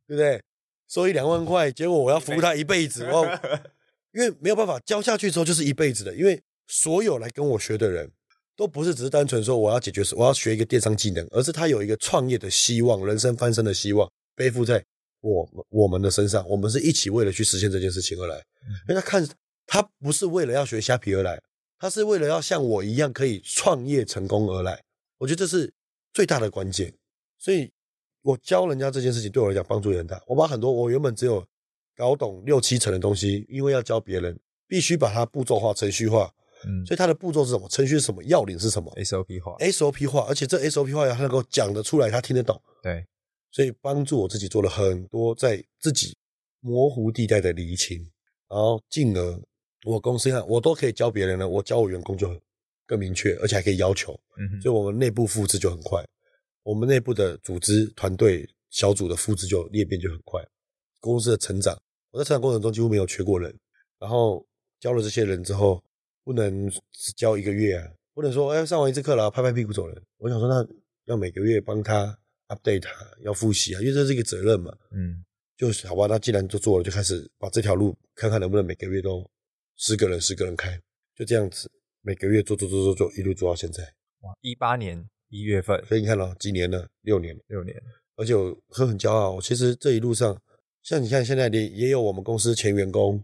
对不对？收一两万块，结果我要服务他一辈子哦，因为没有办法教下去之后就是一辈子的。因为所有来跟我学的人都不是只是单纯说我要解决我要学一个电商技能，而是他有一个创业的希望、人生翻身的希望，背负在我我们的身上。我们是一起为了去实现这件事情而来，因为他看他不是为了要学虾皮而来，他是为了要像我一样可以创业成功而来。我觉得这是最大的关键，所以我教人家这件事情对我来讲帮助也很大。我把很多我原本只有搞懂六七成的东西，因为要教别人，必须把它步骤化、程序化。嗯，所以它的步骤是什么？程序是什么？要领是什么？SOP 化，SOP 化，而且这 SOP 化要他能够讲得出来，他听得懂。对，所以帮助我自己做了很多在自己模糊地带的厘清，然后进而我公司上我都可以教别人了，我教我员工就很。更明确，而且还可以要求，嗯，所以我们内部复制就很快，我们内部的组织团队小组的复制就裂变就很快，公司的成长，我在成长过程中几乎没有缺过人，然后教了这些人之后，不能只教一个月啊，不能说哎上完一次课了拍拍屁股走人，我想说那要每个月帮他 update 他，要复习啊，因为这是一个责任嘛，嗯，就是好吧，那既然都做了，就开始把这条路看看能不能每个月都十个人十个人开，就这样子。每个月做做做做做，一路做到现在。哇，一八年一月份，所以你看了几年了？六年，六年。而且我很很骄傲。其实这一路上，像你看，现在也也有我们公司前员工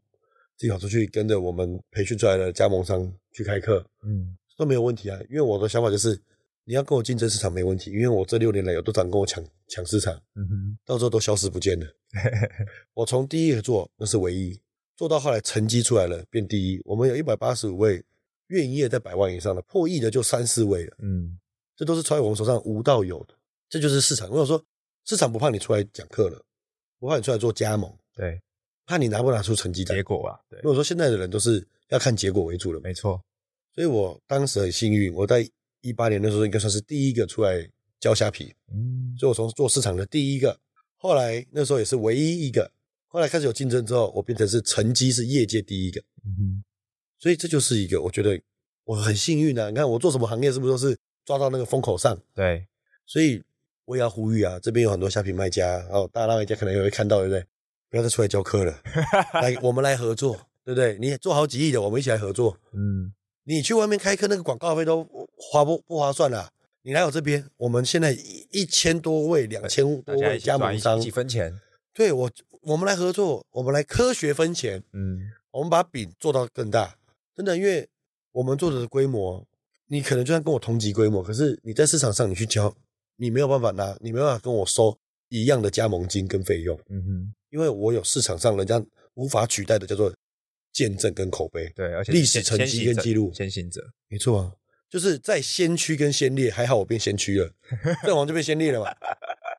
自己跑出去跟着我们培训出来的加盟商去开课，嗯，都没有问题啊。因为我的想法就是，你要跟我竞争市场没问题，因为我这六年来有多少人跟我抢抢市场，嗯哼，到时候都消失不见了。我从第一个做那是唯一，做到后来成绩出来了变第一。我们有一百八十五位。月营业在百万以上的，破亿的就三四位了。嗯，这都是揣我们手上无到有的，这就是市场。如果说市场不怕你出来讲课了，不怕你出来做加盟，对，怕你拿不拿出成绩单结果啊。对，如果说现在的人都是要看结果为主了，没错。所以我当时很幸运，我在一八年的时候应该算是第一个出来教虾皮。嗯，所以我从做市场的第一个，后来那时候也是唯一一个。后来开始有竞争之后，我变成是成绩是业界第一个。嗯哼。所以这就是一个我觉得我很幸运啊！你看我做什么行业，是不是都是抓到那个风口上？对，所以我也要呼吁啊，这边有很多虾皮卖家，然后大卖家可能也会看到，对不对？不要再出来教课了，来，我们来合作，对不对？你做好几亿的，我们一起来合作。嗯，你去外面开课，那个广告费都划不不划算了。你来我这边，我们现在一千多位、两千多位加盟商一起分钱。对我，我们来合作，我们来科学分钱。嗯，我们把饼做到更大，真的，因为我们做的规模，你可能就算跟我同级规模，可是你在市场上你去交，你没有办法拿，你没办法跟我收一样的加盟金跟费用。嗯哼，因为我有市场上人家无法取代的叫做见证跟口碑。对，而且历史成绩跟记录，先行者，没错啊。就是在先驱跟先烈，还好我变先驱了，阵亡就变先烈了嘛，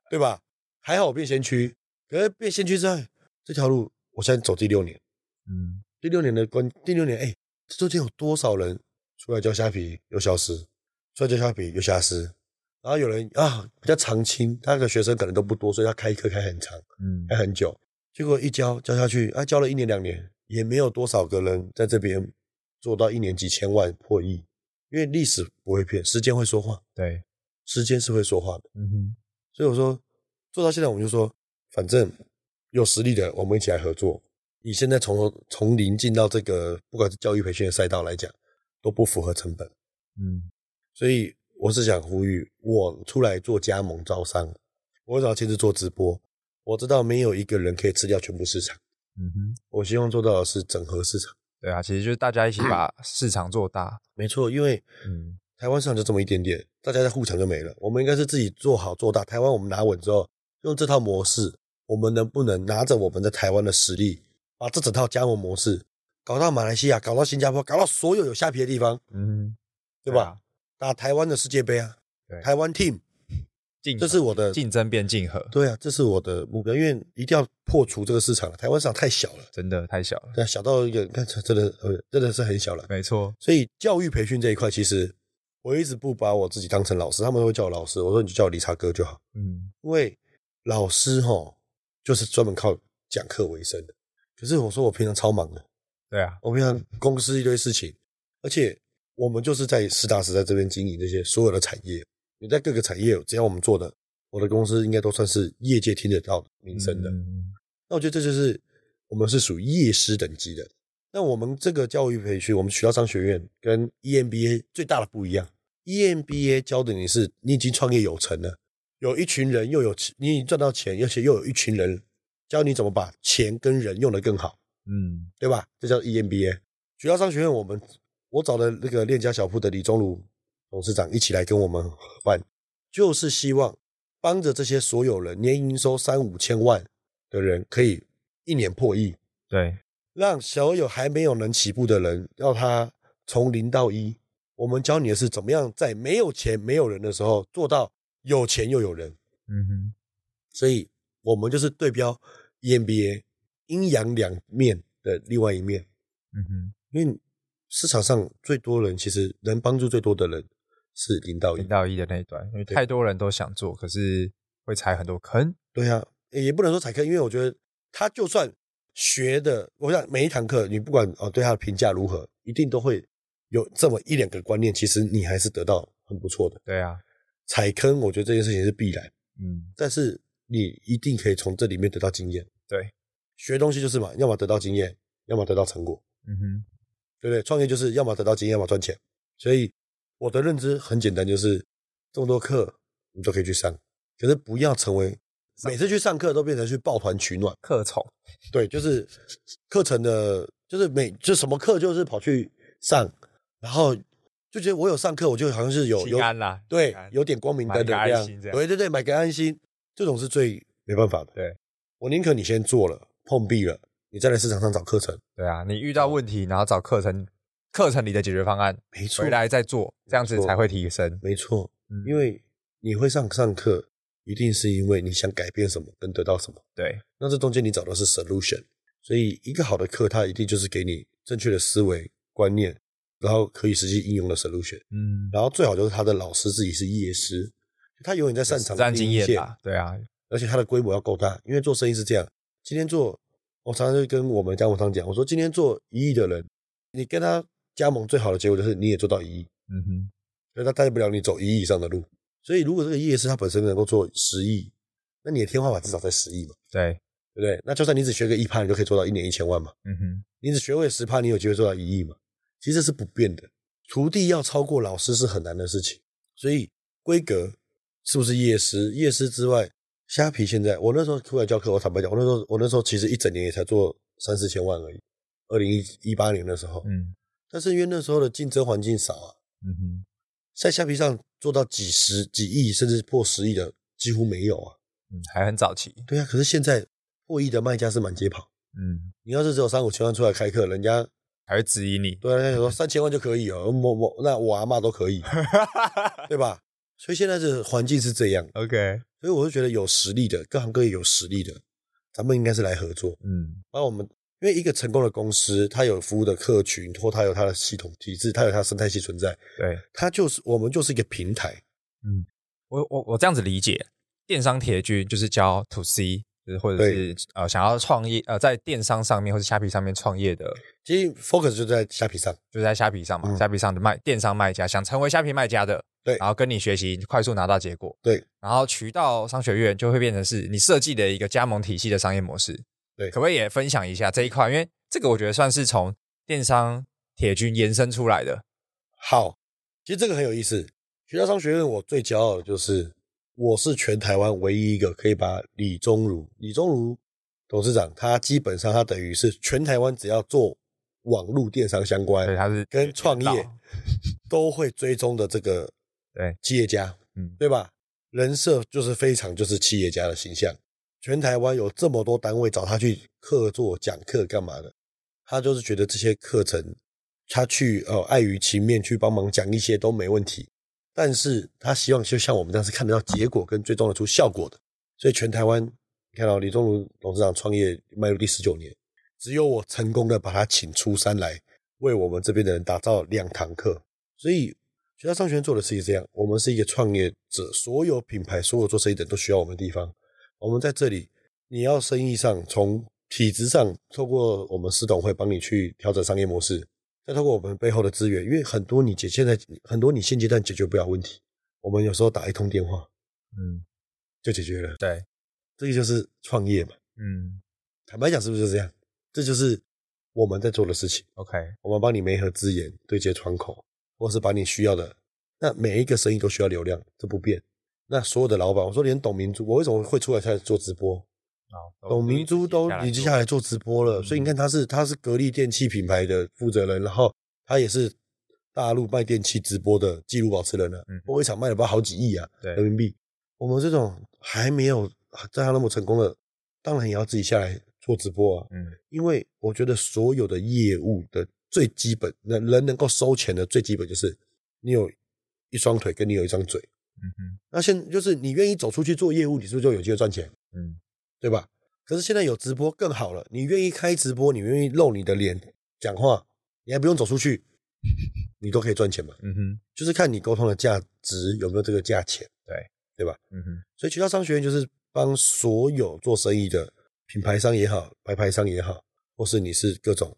对吧？还好我变先驱，可是变先驱之后，这条路我现在走第六年，嗯，第六年的关，第六年，哎，这中间有多少人出来教虾皮又消失，出来教虾皮又消失，然后有人啊比较长青，他的学生可能都不多，所以他开课开很长，嗯，开很久，结果一教教下去，啊，教了一年两年，也没有多少个人在这边做到一年几千万破亿。因为历史不会骗，时间会说话。对，时间是会说话的。嗯哼，所以我说做到现在，我们就说，反正有实力的，我们一起来合作。你现在从从零进到这个，不管是教育培训的赛道来讲，都不符合成本。嗯，所以我是想呼吁，我出来做加盟招商，我想要亲自做直播。我知道没有一个人可以吃掉全部市场。嗯哼，我希望做到的是整合市场。对啊，其实就是大家一起把市场做大，没错。因为嗯，台湾市场就这么一点点，大家在互抢就没了。我们应该是自己做好做大。台湾我们拿稳之后，用这套模式，我们能不能拿着我们在台湾的实力，把这整套加盟模式搞到马来西亚，搞到新加坡，搞到所有有虾皮的地方，嗯，对吧？打台湾的世界杯啊，对，台湾 team。这是我的竞争变竞合，对啊，这是我的目标，因为一定要破除这个市场了。台湾市场太小了，真的太小了，对，小到一个，看真的，呃，真的是很小了。没错，所以教育培训这一块，其实我一直不把我自己当成老师，他们都会叫我老师，我说你就叫我理查哥就好。嗯，因为老师哈，就是专门靠讲课为生的。可是我说我平常超忙的，对啊，我平常公司一堆事情，而且我们就是在实打实在这边经营这些所有的产业。你在各个产业，只要我们做的，我的公司应该都算是业界听得到名声的。嗯、那我觉得这就是我们是属于业师等级的。那我们这个教育培训，我们学校商学院跟 EMBA 最大的不一样，EMBA 教的你是你已经创业有成了，有一群人又有你已经赚到钱，而且又有一群人教你怎么把钱跟人用得更好，嗯，对吧？这叫 EMBA。渠道商学院，我们我找了那个链家小铺的李宗儒。董事长一起来跟我们合办，就是希望帮着这些所有人，年营收三五千万的人，可以一年破亿。对，让所有还没有能起步的人，要他从零到一。我们教你的是怎么样在没有钱、没有人的时候，做到有钱又有人。嗯哼，所以我们就是对标 EMBA 阴阳两面的另外一面。嗯哼，因为市场上最多人，其实能帮助最多的人。是零到一，零到一的那一段，因为太多人都想做，可是会踩很多坑。对啊，也不能说踩坑，因为我觉得他就算学的，我想每一堂课，你不管哦对他的评价如何，一定都会有这么一两个观念，其实你还是得到很不错的。对啊，踩坑，我觉得这件事情是必然。嗯，但是你一定可以从这里面得到经验。对，学东西就是嘛，要么得到经验，要么得到成果。嗯哼，对不对？创业就是要么得到经验，要么赚钱。所以。我的认知很简单，就是这么多课你都可以去上，可是不要成为每次去上课都变成去抱团取暖课宠。对，就是课程的，就是每就什么课就是跑去上，然后就觉得我有上课，我就好像是有有对有点光明灯的这样，对对对，买个安心，这种是最没办法的。对，我宁可你先做了碰壁了，你再来市场上找课程。对啊，你遇到问题然后找课程。课程里的解决方案，没错，回来再做，这样子才会提升。没错，因为你会上上课，一定是因为你想改变什么，跟得到什么。对，那这中间你找的是 solution，所以一个好的课，它一定就是给你正确的思维观念，然后可以实际应用的 solution。嗯，然后最好就是他的老师自己是业师，他永远在擅长实战经验啊。对啊，而且他的规模要够大，因为做生意是这样。今天做，我常常就跟我们加盟商讲，我说今天做一亿的人，你跟他。加盟最好的结果就是你也做到一亿，嗯哼，所以他带不了你走一亿以上的路。所以如果这个夜市他本身能够做十亿，那你的天花板至少在十亿嘛，对，对不对？那就算你只学个一趴，你就可以做到一年一千万嘛，嗯哼，你只学会十趴，你有机会做到一亿嘛？其实是不变的，徒弟要超过老师是很难的事情。所以规格是不是夜师？夜师之外，虾皮现在我那时候出来教课，我坦白讲，我那时候我那时候其实一整年也才做三四千万而已。二零一八年的时候，嗯，但是因为那时候的竞争环境少啊，嗯哼，在虾皮上做到几十几亿甚至破十亿的几乎没有啊，嗯，还很早期，对啊，可是现在破亿的卖家是满街跑，嗯，你要是只有三五千万出来开课，人家还会质疑你，对啊，说三千万就可以哦，某某那我阿嬷都可以，对吧？所以现在这环境是这样，OK，所以我就觉得有实力的各行各业有实力的，咱们应该是来合作，嗯，把我们。因为一个成功的公司，它有服务的客群，或它有它的系统体制，它有它的生态系存在。对，它就是我们就是一个平台。嗯，我我我这样子理解，电商铁军就是教 to C，就是或者是呃想要创业呃在电商上面或者虾皮上面创业的，其实 focus 就在虾皮上，就在虾皮上嘛，虾、嗯、皮上的卖电商卖家想成为虾皮卖家的，对，然后跟你学习，快速拿到结果，对，然后渠道商学院就会变成是你设计的一个加盟体系的商业模式。对，可不可以也分享一下这一块？因为这个我觉得算是从电商铁军延伸出来的。好，其实这个很有意思。渠道商学院，我最骄傲的就是我是全台湾唯一一个可以把李宗儒、李宗儒董事长，他基本上他等于是全台湾只要做网络电商相关，对，他是跟创业 都会追踪的这个对企业家，嗯，对吧？人设就是非常就是企业家的形象。全台湾有这么多单位找他去客座讲课干嘛的，他就是觉得这些课程，他去呃碍于情面去帮忙讲一些都没问题，但是他希望就像我们这样是看得到结果跟最终的出效果的，所以全台湾你看到李宗儒董事长创业迈入第十九年，只有我成功的把他请出山来为我们这边的人打造两堂课，所以学校商学院做的事情是这样，我们是一个创业者，所有品牌所有做生意的人都需要我们的地方。我们在这里，你要生意上从体制上，透过我们司董会帮你去调整商业模式，再透过我们背后的资源，因为很多你解现在很多你现阶段解决不了问题，我们有时候打一通电话，嗯，就解决了。对，这个就是创业嘛。嗯，坦白讲，是不是就这样？这就是我们在做的事情。OK，我们帮你媒合资源，对接窗口，或是把你需要的，那每一个生意都需要流量，这不变。那所有的老板，我说连董明珠，我为什么会出来开始做直播？哦，董明珠都已经下来做直播了，嗯、所以你看他是他是格力电器品牌的负责人，然后他也是大陆卖电器直播的纪录保持人了。嗯，我一场卖了不知道好几亿啊，人民币。我们这种还没有在他那么成功的，当然也要自己下来做直播啊。嗯，因为我觉得所有的业务的最基本，人人能够收钱的最基本就是你有一双腿，跟你有一张嘴。嗯哼，那现就是你愿意走出去做业务，你是不是就有机会赚钱？嗯，对吧？可是现在有直播更好了，你愿意开直播，你愿意露你的脸讲话，你还不用走出去，你都可以赚钱嘛。嗯哼，就是看你沟通的价值有没有这个价钱，对对吧？嗯哼，所以渠道商学院就是帮所有做生意的品牌商也好，白牌商也好，或是你是各种，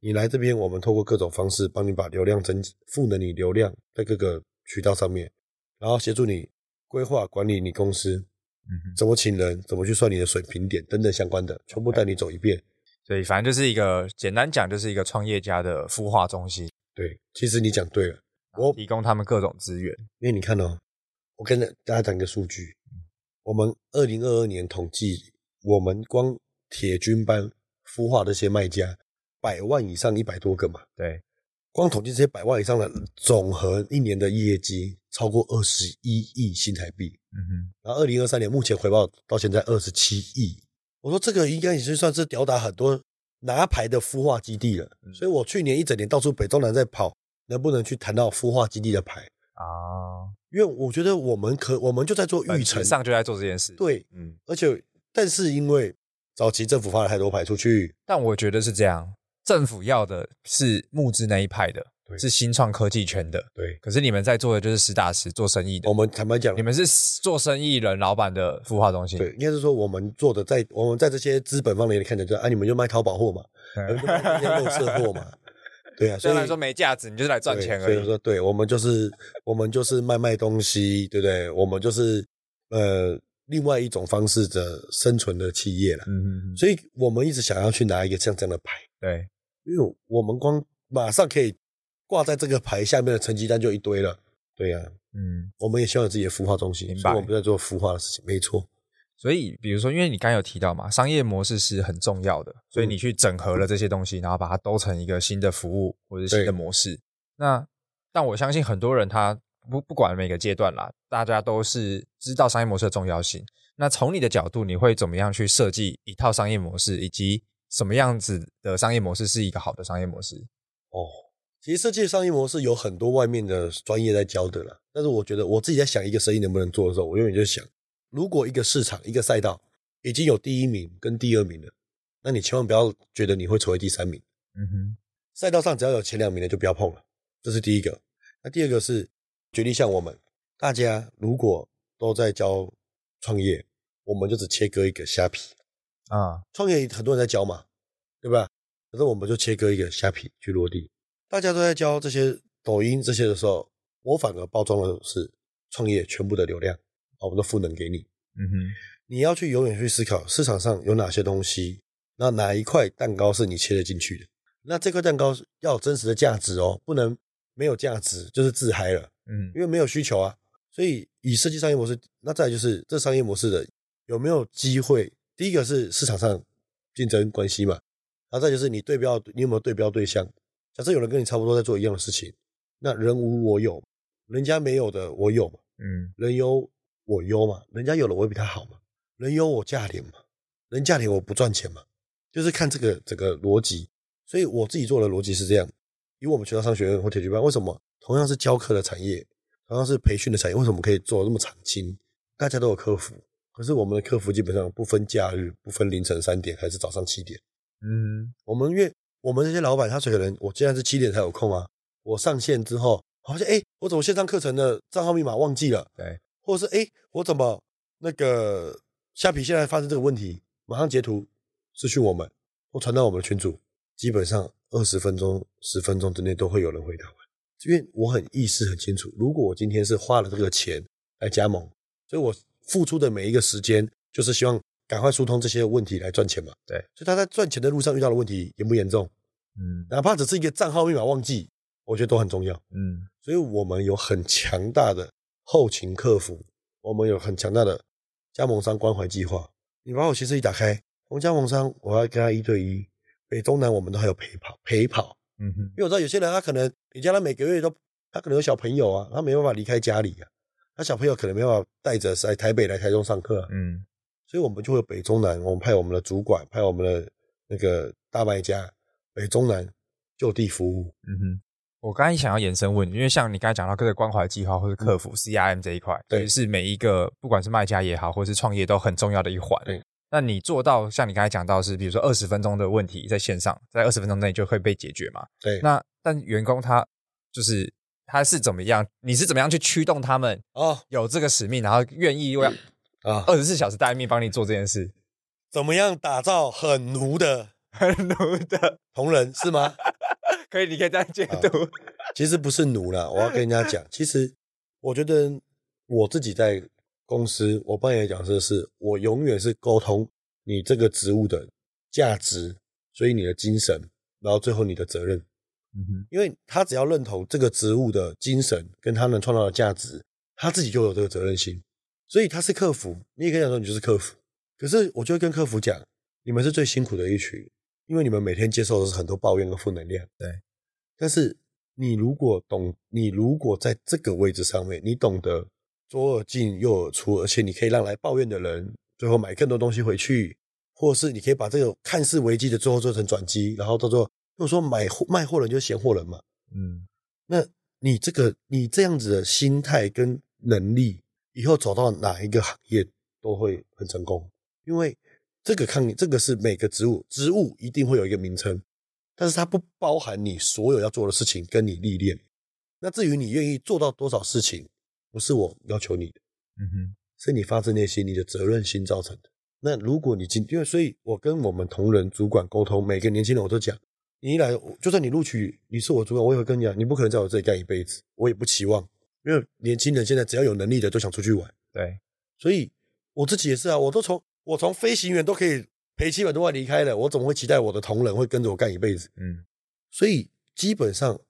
你来这边，我们透过各种方式帮你把流量增，赋能你流量在各个渠道上面。然后协助你规划管理你公司，嗯，怎么请人，怎么去算你的水平点等等相关的，全部带你走一遍。所以反正就是一个简单讲，就是一个创业家的孵化中心。对，其实你讲对了，我提供他们各种资源。因为你看哦，我跟大家讲一个数据，我们二零二二年统计，我们光铁军班孵化这些卖家，百万以上一百多个嘛。对。光统计这些百万以上的总和一年的业绩超过二十一亿新台币，嗯哼，然后二零二三年目前回报到现在二十七亿，我说这个应该已经算是吊打很多拿牌的孵化基地了，嗯，所以我去年一整年到处北中南在跑，能不能去谈到孵化基地的牌啊？因为我觉得我们可我们就在做育成上就在做这件事，对，嗯，而且但是因为早期政府发了太多牌出去，但我觉得是这样。政府要的是募资那一派的，是新创科技圈的，对。可是你们在做的就是实打实做生意的。我们坦白讲，你们是做生意人老板的孵化中心。对，应该是说我们做的在，我们在这些资本方面看起来就啊，你们就卖淘宝货嘛，你们就卖这些垃圾货嘛。对啊，虽然说没价值，你就是来赚钱而已。所以说，对我们就是我们就是卖卖东西，对不对？我们就是呃另外一种方式的生存的企业了。嗯嗯。所以我们一直想要去拿一个像这样的牌。对，因为我们光马上可以挂在这个牌下面的成绩单就一堆了。对呀、啊，嗯，我们也希望有自己的孵化中心？所以我们在做孵化的事情，没错。所以，比如说，因为你刚刚有提到嘛，商业模式是很重要的，所以你去整合了这些东西，然后把它都成一个新的服务或者新的模式。那，但我相信很多人他不不管每个阶段啦，大家都是知道商业模式的重要性。那从你的角度，你会怎么样去设计一套商业模式，以及什么样子的商业模式是一个好的商业模式？哦，其实设计商业模式有很多外面的专业在教的啦，但是我觉得我自己在想一个生意能不能做的时候，我永远就想。如果一个市场、一个赛道已经有第一名跟第二名了，那你千万不要觉得你会成为第三名。嗯哼，赛道上只要有前两名的就不要碰了，这是第一个。那第二个是，举例像我们大家如果都在教创业，我们就只切割一个虾皮啊。创业很多人在教嘛，对吧？可是我们就切割一个虾皮去落地。大家都在教这些抖音这些的时候，我反而包装的是创业全部的流量。我们的赋能给你，嗯哼，你要去永远去思考市场上有哪些东西，那哪一块蛋糕是你切得进去的？那这块蛋糕要有真实的价值哦，不能没有价值就是自嗨了，嗯，因为没有需求啊。所以以设计商业模式，那再来就是这商业模式的有没有机会？第一个是市场上竞争关系嘛，然后再就是你对标，你有没有对标对象？假设有人跟你差不多在做一样的事情，那人无我有，人家没有的我有嘛，嗯，人有。我优嘛，人家有了我会比他好嘛，人有我价廉嘛，人价廉我不赚钱嘛，就是看这个整个逻辑。所以我自己做的逻辑是这样：以我们学校商学院或铁局班，为什么同样是教课的产业，同样是培训的产业，为什么可以做得这么长青？大家都有客服，可是我们的客服基本上不分假日，不分凌晨三点还是早上七点。嗯，我们因为我们这些老板，他可能我现在是七点才有空啊，我上线之后，好像哎，我怎么线上课程的账号密码忘记了？对。或者是哎，我怎么那个虾皮现在发生这个问题？马上截图私讯我们，或传到我们的群组，基本上二十分钟、十分钟之内都会有人回答完。因为我很意识很清楚，如果我今天是花了这个钱来加盟，所以我付出的每一个时间，就是希望赶快疏通这些问题来赚钱嘛。对，所以他在赚钱的路上遇到的问题严不严重？嗯，哪怕只是一个账号密码忘记，我觉得都很重要。嗯，所以我们有很强大的。后勤客服，我们有很强大的加盟商关怀计划。你把我其实一打开，我们加盟商，我要跟他一对一，北中南我们都还有陪跑陪跑。嗯哼，因为我知道有些人他可能，你叫他每个月都，他可能有小朋友啊，他没办法离开家里啊，他小朋友可能没办法带着在台北来台中上课啊。嗯，所以我们就会有北中南，我们派我们的主管，派我们的那个大卖家，北中南就地服务。嗯哼。我刚才想要延伸问，因为像你刚才讲到各个关怀计划或者客服 CRM 这一块，对，是每一个不管是卖家也好，或者是创业都很重要的一环。对，那你做到像你刚才讲到是，比如说二十分钟的问题在线上，在二十分钟内就会被解决嘛？对。那但员工他就是他是怎么样？你是怎么样去驱动他们哦？有这个使命，然后愿意为啊二十四小时待命帮你做这件事？怎么样打造很奴的很奴的同仁是吗？可以，你可以这样解读。其实不是奴啦，我要跟人家讲。其实我觉得我自己在公司，我扮演的角色是，我永远是沟通你这个职务的价值，所以你的精神，然后最后你的责任。嗯哼，因为他只要认同这个职务的精神跟他能创造的价值，他自己就有这个责任心。所以他是客服，你也可以讲说你就是客服。可是我就会跟客服讲，你们是最辛苦的一群。因为你们每天接受的是很多抱怨和负能量，对。但是你如果懂，你如果在这个位置上面，你懂得左耳进右耳出，而且你可以让来抱怨的人最后买更多东西回去，或是你可以把这个看似危机的最后做成转机，然后叫做，如果说买货卖货人就是闲货人嘛，嗯，那你这个你这样子的心态跟能力，以后走到哪一个行业都会很成功，因为。这个抗，这个是每个职务，职务一定会有一个名称，但是它不包含你所有要做的事情跟你历练。那至于你愿意做到多少事情，不是我要求你的，嗯哼，是你发自内心你的责任心造成的。那如果你今，因为所以，我跟我们同仁主管沟通，每个年轻人我都讲，你一来，就算你录取，你是我主管，我也会跟你讲，你不可能在我这里干一辈子，我也不期望，因为年轻人现在只要有能力的都想出去玩。对，所以我自己也是啊，我都从我从飞行员都可以赔七百多万离开了，我怎么会期待我的同仁会跟着我干一辈子？嗯，所以基本上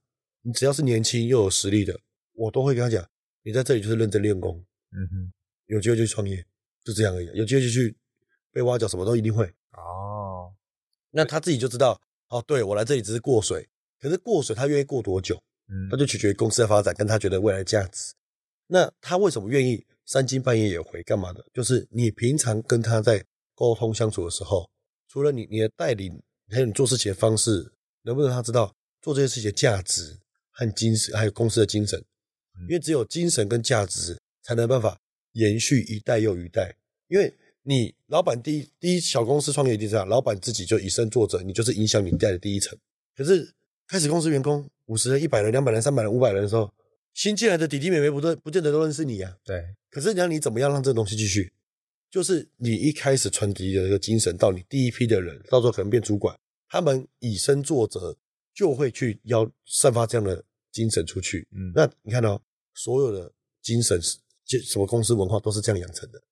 你只要是年轻又有实力的，我都会跟他讲，你在这里就是认真练功。嗯哼，有机会就去创业，就这样而已。有机会就去被挖角，什么都一定会。哦，那他自己就知道。哦，对，我来这里只是过水，可是过水他愿意过多久？嗯，那就取决于公司的发展跟他觉得未来的价值。那他为什么愿意三更半夜也回？干嘛的？就是你平常跟他在沟通相处的时候，除了你你的带领，还有你做事情的方式，能不能让他知道做这些事情的价值和精神，还有公司的精神？因为只有精神跟价值，才能办法延续一代又一代。因为你老板第一第一小公司创业一定这样，老板自己就以身作则，你就是影响你带的第一层。可是开始公司员工五十人、一百人、两百人、三百人、五百人的时候，新进来的弟弟妹妹不都不见得都认识你啊。对。可是你要你怎么样让这个东西继续？就是你一开始传递的一个精神，到你第一批的人，到时候可能变主管，他们以身作则，就会去要散发这样的精神出去。嗯。那你看到、哦、所有的精神是什么公司文化都是这样养成的。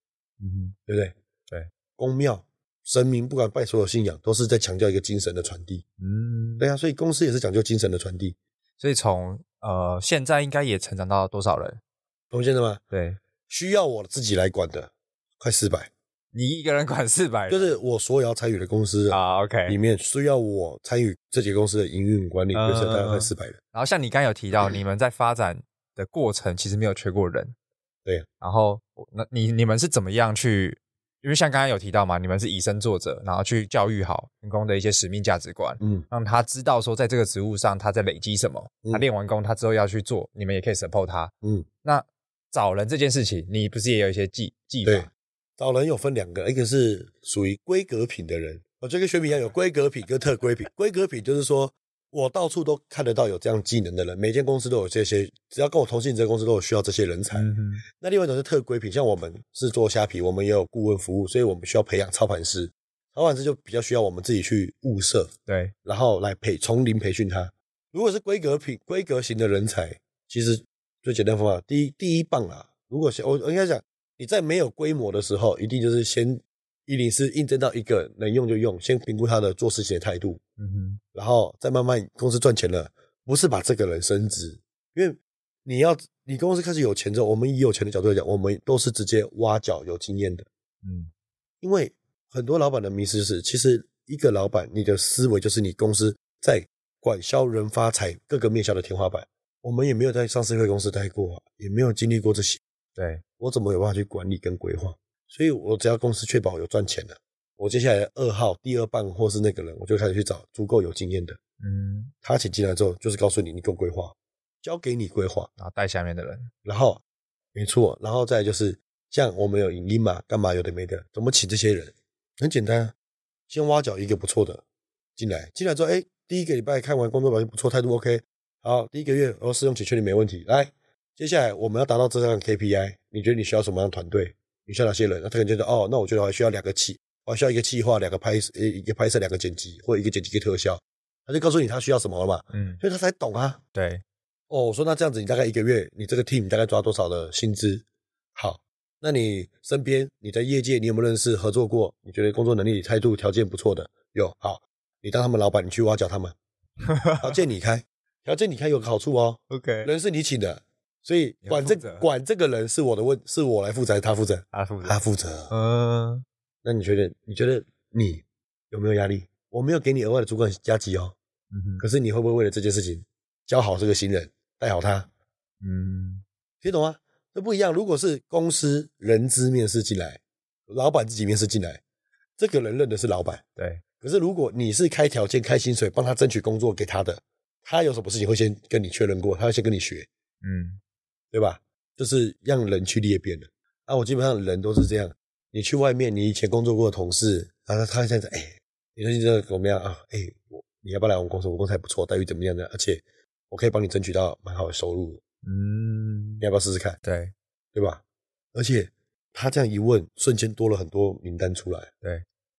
嗯，对不对？对，宫庙神明不管拜所有信仰，都是在强调一个精神的传递。嗯，对啊，所以公司也是讲究精神的传递。所以从呃现在应该也成长到多少人？中间的吗？对，需要我自己来管的快四百。你一个人管四百人？就是我所有要参与的公司啊，OK，里面需要我参与这几个公司的营运管理，就是大概快四百人。然后像你刚刚有提到，你们在发展的过程其实没有缺过人。对，然后那你你们是怎么样去？因为像刚刚有提到嘛，你们是以身作则，然后去教育好员工的一些使命价值观，嗯，让他知道说在这个职务上他在累积什么，嗯、他练完功他之后要去做，你们也可以 support 他，嗯。那找人这件事情，你不是也有一些技技法？找人有分两个，一个是属于规格品的人，我这个学品一样，有规格品跟特规品。规格品就是说。我到处都看得到有这样技能的人，每间公司都有这些，只要跟我同性质的公司都有需要这些人才。嗯、哼那另外一种是特规品，像我们是做虾皮，我们也有顾问服务，所以我们需要培养操盘师。操盘师就比较需要我们自己去物色，对，然后来培从零培训他。如果是规格品、规格型的人才，其实最简单方法，第一第一棒啊，如果我我应该讲你在没有规模的时候，一定就是先。一定是应征到一个能用就用，先评估他的做事情的态度，嗯哼，然后再慢慢公司赚钱了，不是把这个人升职，因为你要你公司开始有钱之后，我们以有钱的角度来讲，我们都是直接挖角有经验的，嗯，因为很多老板的迷思是，其实一个老板你的思维就是你公司在管销人发财各个面向的天花板，我们也没有在上市会公司待过，也没有经历过这些，对，我怎么有办法去管理跟规划？所以，我只要公司确保有赚钱了，我接下来二号、第二棒或是那个人，我就开始去找足够有经验的。嗯，他请进来之后，就是告诉你，你给我规划，交给你规划，然后带下面的人。然后，没错，然后再就是像我们有影音嘛，干嘛有的没的，怎么请这些人？很简单，先挖角一个不错的进来，进来之后，哎，第一个礼拜看完工作表现不错，态度 OK，好，第一个月我试用期确定没问题，来，接下来我们要达到这样的 KPI，你觉得你需要什么样的团队？你需要哪些人？那他可能觉得哦，那我觉得我还需要两个企，我还需要一个企划，两个拍摄，一个拍摄，两个剪辑，或者一个剪辑一个特效。他就告诉你他需要什么了嘛？嗯，所以他才懂啊。对。哦，我说那这样子，你大概一个月，你这个 team 大概抓多少的薪资？好，那你身边你在业界你有没有认识合作过？你觉得工作能力、态度、条件不错的？有。好，你当他们老板，你去挖角他们，条件你开，条件你开有个好处哦。OK，人是你请的。所以管这管这个人是我的问，是我来负责他负责？他负责，他负责。嗯，那你觉得？你觉得你有没有压力？我没有给你额外的主管加急哦。嗯哼。可是你会不会为了这件事情教好这个新人，带好他？嗯，听懂吗？这不一样。如果是公司人资面试进来，老板自己面试进来，这个人认的是老板。对。可是如果你是开条件、开薪水帮他争取工作给他的，他有什么事情会先跟你确认过，他会先跟你学。嗯。对吧？就是让人去裂变的啊！我基本上人都是这样。你去外面，你以前工作过的同事，然后他现在哎，你最近这个怎么样啊？哎，我你要不要来我们公司？我公司还不错，待遇怎么样呢？而且我可以帮你争取到蛮好的收入。嗯，你要不要试试看？对，对吧？而且他这样一问，瞬间多了很多名单出来。对，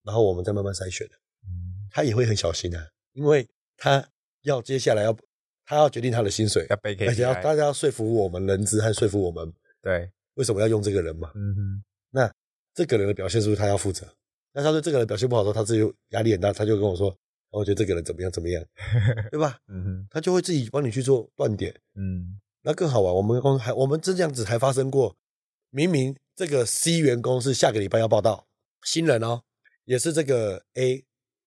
然后我们再慢慢筛选。嗯，他也会很小心啊，因为他要接下来要他要决定他的薪水，要背 KPI，而且要大家要说服我们人资和说服我们，对，为什么要用这个人嘛？嗯哼，那这个人的表现是不是他要负责？那他对这个人表现不好的时候，他自己就压力很大，他就跟我说，我觉得这个人怎么样怎么样，对吧？嗯哼，他就会自己帮你去做断点，嗯，那更好玩。我们公还我们这样子还发生过，明明这个 C 员工是下个礼拜要报道，新人哦，也是这个 A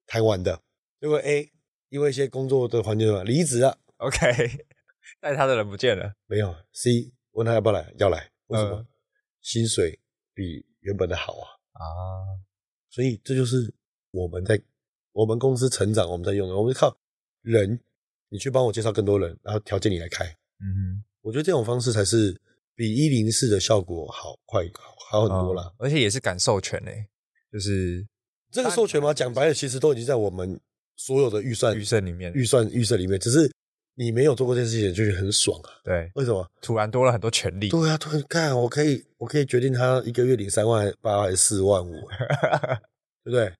台湾的，因为 A 因为一些工作的环境嘛离职了，OK，带他的人不见了，没有 C 问他要不要来，要来，为什么？嗯、薪水比原本的好啊啊。所以这就是我们在我们公司成长，我们在用的，我们靠人，你去帮我介绍更多人，然后条件你来开。嗯哼，我觉得这种方式才是比一零四的效果好快好，很多啦，哦，而且也是敢授权诶，就是这个授权嘛，讲白了，其实都已经在我们所有的预算预算里面，预算预算里面，只是。你没有做过这件事情，就觉得很爽啊！对，为什么？突然多了很多权利。对啊，突然看，我可以，我可以决定他一个月领三万八还是四万五，对不对？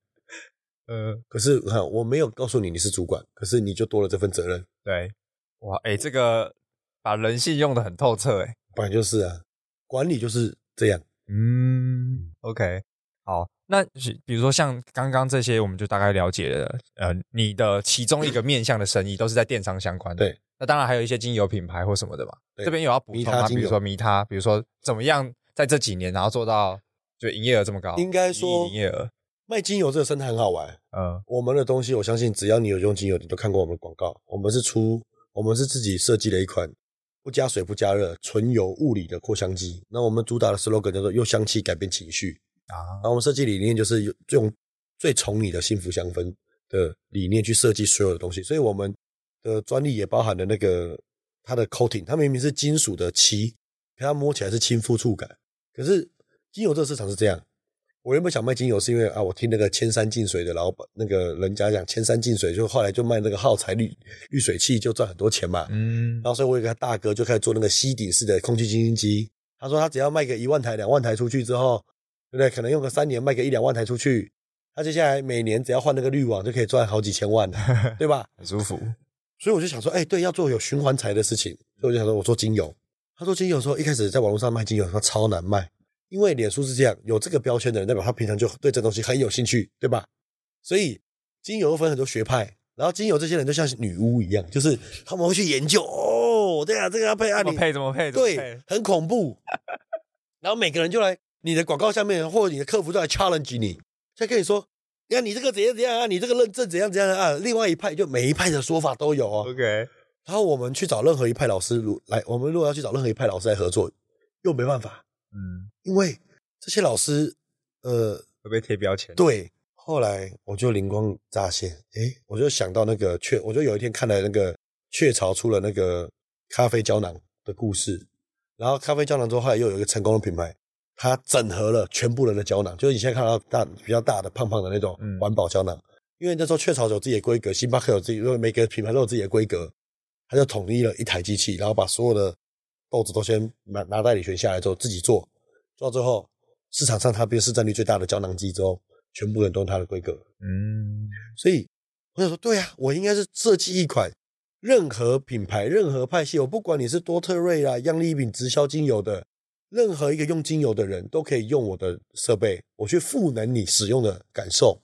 呃，可是看我没有告诉你你是主管，可是你就多了这份责任。对，哇，哎，这个把人性用的很透彻，哎，本来就是啊，管理就是这样。嗯，OK。好，那比如说像刚刚这些，我们就大概了解了。呃，你的其中一个面向的生意都是在电商相关的。对，那当然还有一些精油品牌或什么的嘛。这边有要补充吗？比如说迷他，比如说怎么样在这几年然后做到就营业额这么高？应该说营业额卖精油这个生态很好玩。嗯，我们的东西我相信只要你有用精油，你都看过我们的广告。我们是出，我们是自己设计了一款不加水不加热纯油物理的扩香机。那我们主打的 slogan 叫做用香气改变情绪。啊，然后我们设计理念就是用最宠你的幸福香氛的理念去设计所有的东西，所以我们的专利也包含了那个它的 coating，它明明是金属的漆，可它摸起来是亲肤触感。可是精油这个市场是这样，我原本想卖精油是因为啊，我听那个千山净水的老板那个人家讲千山净水，就后来就卖那个耗材滤滤水器就赚很多钱嘛。嗯，然后所以我有个大哥就开始做那个吸顶式的空气清新机，他说他只要卖个一万台两万台出去之后。对不对？可能用个三年卖个一两万台出去，他接下来每年只要换那个滤网就可以赚好几千万，对吧？很舒服。所以我就想说，哎，对，要做有循环材的事情，所以我就想说，我做精油。他说精油的时候，一开始在网络上卖精油，他超难卖，因为脸书是这样，有这个标签的人代表他平常就对这东西很有兴趣，对吧？所以精油分很多学派，然后精油这些人就像女巫一样，就是他们会去研究，哦，对啊，这个要配啊，你配怎么配？对，很恐怖。然后每个人就来。你的广告下面，或者你的客服都来 challenge 你，再跟你说，你看你这个怎样怎样啊，你这个认证怎样怎样啊。另外一派就每一派的说法都有哦。OK，然后我们去找任何一派老师如来，我们如果要去找任何一派老师来合作，又没办法，嗯，因为这些老师呃会被贴标签。对，后来我就灵光乍现，诶，我就想到那个雀，我就有一天看了那个雀巢出了那个咖啡胶囊的故事，然后咖啡胶囊之后，后来又有一个成功的品牌。它整合了全部人的胶囊，就是你现在看到大比较大的胖胖的那种环保胶囊。嗯、因为那时候雀巢有自己的规格，星巴克有自己，因为每个品牌都有自己的规格，它就统一了一台机器，然后把所有的豆子都先拿拿代理权下来之后自己做，做到最后市场上它变市占率最大的胶囊机之后，全部人都用它的规格。嗯，所以我想说，对啊，我应该是设计一款任何品牌、任何派系，我不管你是多特瑞啊、样丽饼直销精油的。任何一个用精油的人都可以用我的设备，我去赋能你使用的感受，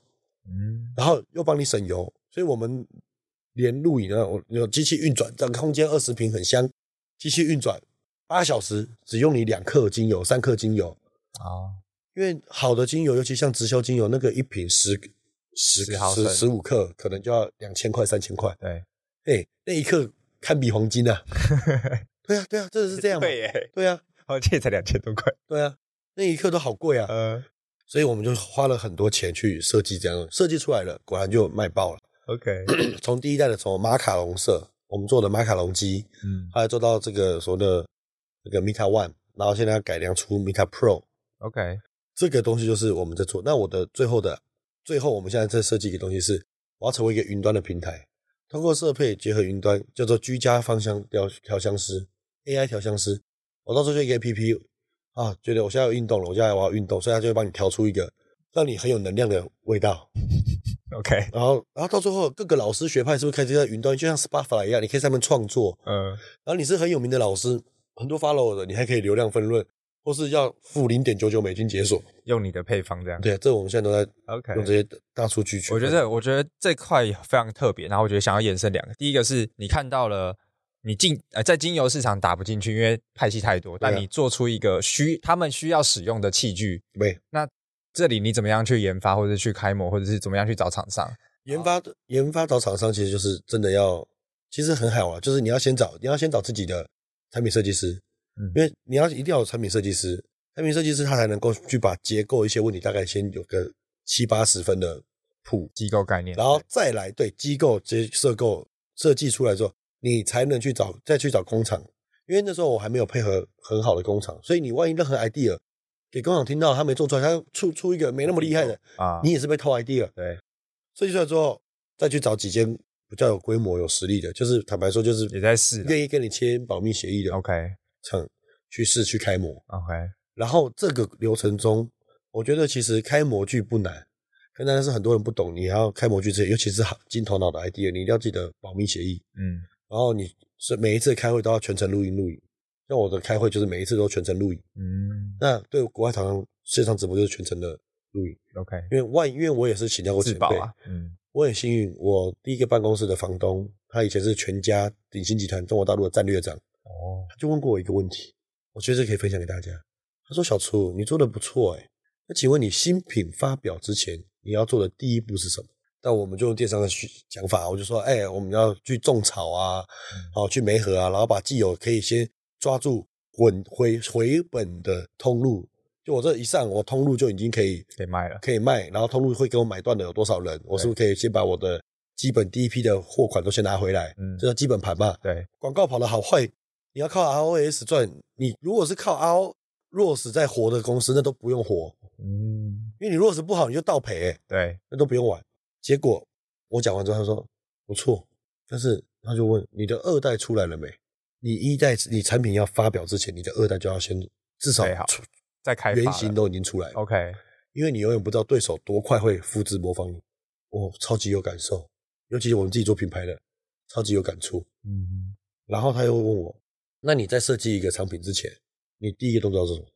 嗯，然后又帮你省油，所以我们连录影啊，我有机器运转，这个空间二十平很香，机器运转八小时只用你两克精油、三克精油。啊，因为好的精油，尤其像直销精油，那个一瓶十十十十五克，可能就要两千块、三千块，对，哎，那一克堪比黄金啊，对啊，对啊，真的是这样，对，对啊。哦，这才两千多块。对啊，那一刻都好贵啊。嗯，所以我们就花了很多钱去设计这样，设计出来了，果然就卖爆了。OK，从第一代的从马卡龙色，我们做的马卡龙机，嗯，后来做到这个所谓的这个 Meta One，然后现在要改良出 Meta Pro。OK，这个东西就是我们在做。那我的最后的最后，我们现在在设计一个东西是，我要成为一个云端的平台，通过设备结合云端，叫做居家芳香调调香师 AI 调香师。我到时候就一个 APP 啊，觉得我现在有运动了，我现在我要运动，所以它就会帮你调出一个让你很有能量的味道。OK，然后然后到最后各个老师学派是不是开始在云端，就像 Spotify 一样，你可以在上面创作，嗯，然后你是很有名的老师，很多 follow 的，你还可以流量分润，或是要付零点九九美金解锁，用你的配方这样。对，这我们现在都在 OK 用这些大数据去。我觉得我觉得这块非常特别，然后我觉得想要延伸两个，第一个是你看到了。你进呃在精油市场打不进去，因为派系太多。但你做出一个需他们需要使用的器具，对。那这里你怎么样去研发，或者去开模，或者是怎么样去找厂商？研发研发找厂商，其实就是真的要，其实很好啊。就是你要先找，你要先找自己的产品设计师，嗯，因为你要一定要有产品设计师，产品设计师他才能够去把结构一些问题大概先有个七八十分的谱机构概念，然后再来对机构这些设构设计出来之后。你才能去找，再去找工厂，因为那时候我还没有配合很好的工厂，所以你万一任何 idea 给工厂听到，他没做出来，他出出一个没那么厉害的啊，你也是被偷 idea。对，设计出来之后，再去找几间比较有规模、有实力的，就是坦白说，就是也在试，愿意跟你签保密协议的。OK，厂去试去开模。OK，然后这个流程中，我觉得其实开模具不难，可能是很多人不懂，你要开模具之前，尤其是好金头脑的 idea，你一定要记得保密协议。嗯。然后你是每一次开会都要全程录音录影，像我的开会就是每一次都全程录影。嗯，那对国外厂商线上直播就是全程的录影。OK，因为万因为我也是请教过前辈，啊，嗯，我很幸运，我第一个办公室的房东他以前是全家鼎新集团中国大陆的战略长。哦，他就问过我一个问题，我觉得可以分享给大家。他说：“小初，你做的不错诶，那请问你新品发表之前你要做的第一步是什么？”那我们就用电商的讲法，我就说，哎，我们要去种草啊，好去媒合啊，然后把既有可以先抓住滚回回本的通路。就我这一上，我通路就已经可以可以卖了，可以卖。然后通路会给我买断的有多少人？我是不是可以先把我的基本第一批的货款都先拿回来？嗯，这叫基本盘嘛。对，广告跑的好坏，你要靠 ROAS 赚。你如果是靠 ROAS 在活的公司，那都不用活。嗯，因为你 ROAS 不好，你就倒赔、欸。对，那都不用玩。结果我讲完之后，他说不错，但是他就问你的二代出来了没？你一代你产品要发表之前，你的二代就要先至少出再开原型都已经出来了。OK，因为你永远不知道对手多快会复制模仿你。我超级有感受，尤其是我们自己做品牌的，超级有感触。嗯，然后他又问我，那你在设计一个产品之前，你第一个动作是什么？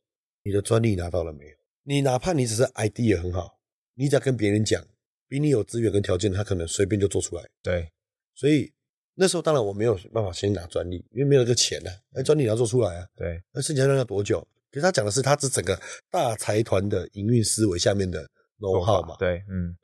你的专利拿到了没有？你哪怕你只是 idea 很好，你只要跟别人讲。比你有资源跟条件，他可能随便就做出来。对，所以那时候当然我没有办法先拿专利，因为没有这个钱呢、啊。哎，专利你要做出来啊。对，那生产量要多久？其实他讲的是他是整个大财团的营运思维下面的 know how 嘛。对，嗯。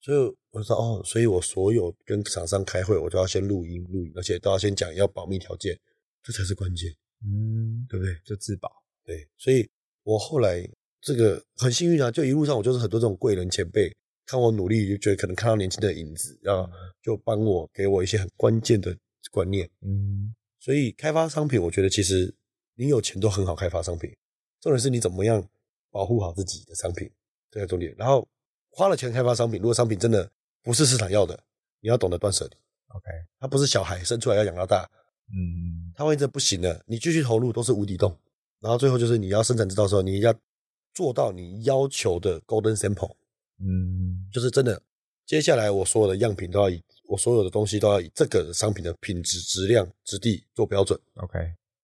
所以我说哦，所以我所有跟厂商开会，我都要先录音录音，而且都要先讲要保密条件，这才是关键。嗯，对不对？就自保。对，所以我后来这个很幸运啊，就一路上我就是很多这种贵人前辈。看我努力，就觉得可能看到年轻的影子，然后就帮我给我一些很关键的观念。嗯，所以开发商品，我觉得其实你有钱都很好开发商品，重点是你怎么样保护好自己的商品，这个重点。然后花了钱开发商品，如果商品真的不是市场要的，你要懂得断舍离。OK，他不是小孩生出来要养到大。嗯，他万一这不行了，你继续投入都是无底洞。然后最后就是你要生产制造的时候，你要做到你要求的 Golden Sample。嗯，就是真的。接下来我所有的样品都要以我所有的东西都要以这个商品的品质、质量、质地做标准。OK，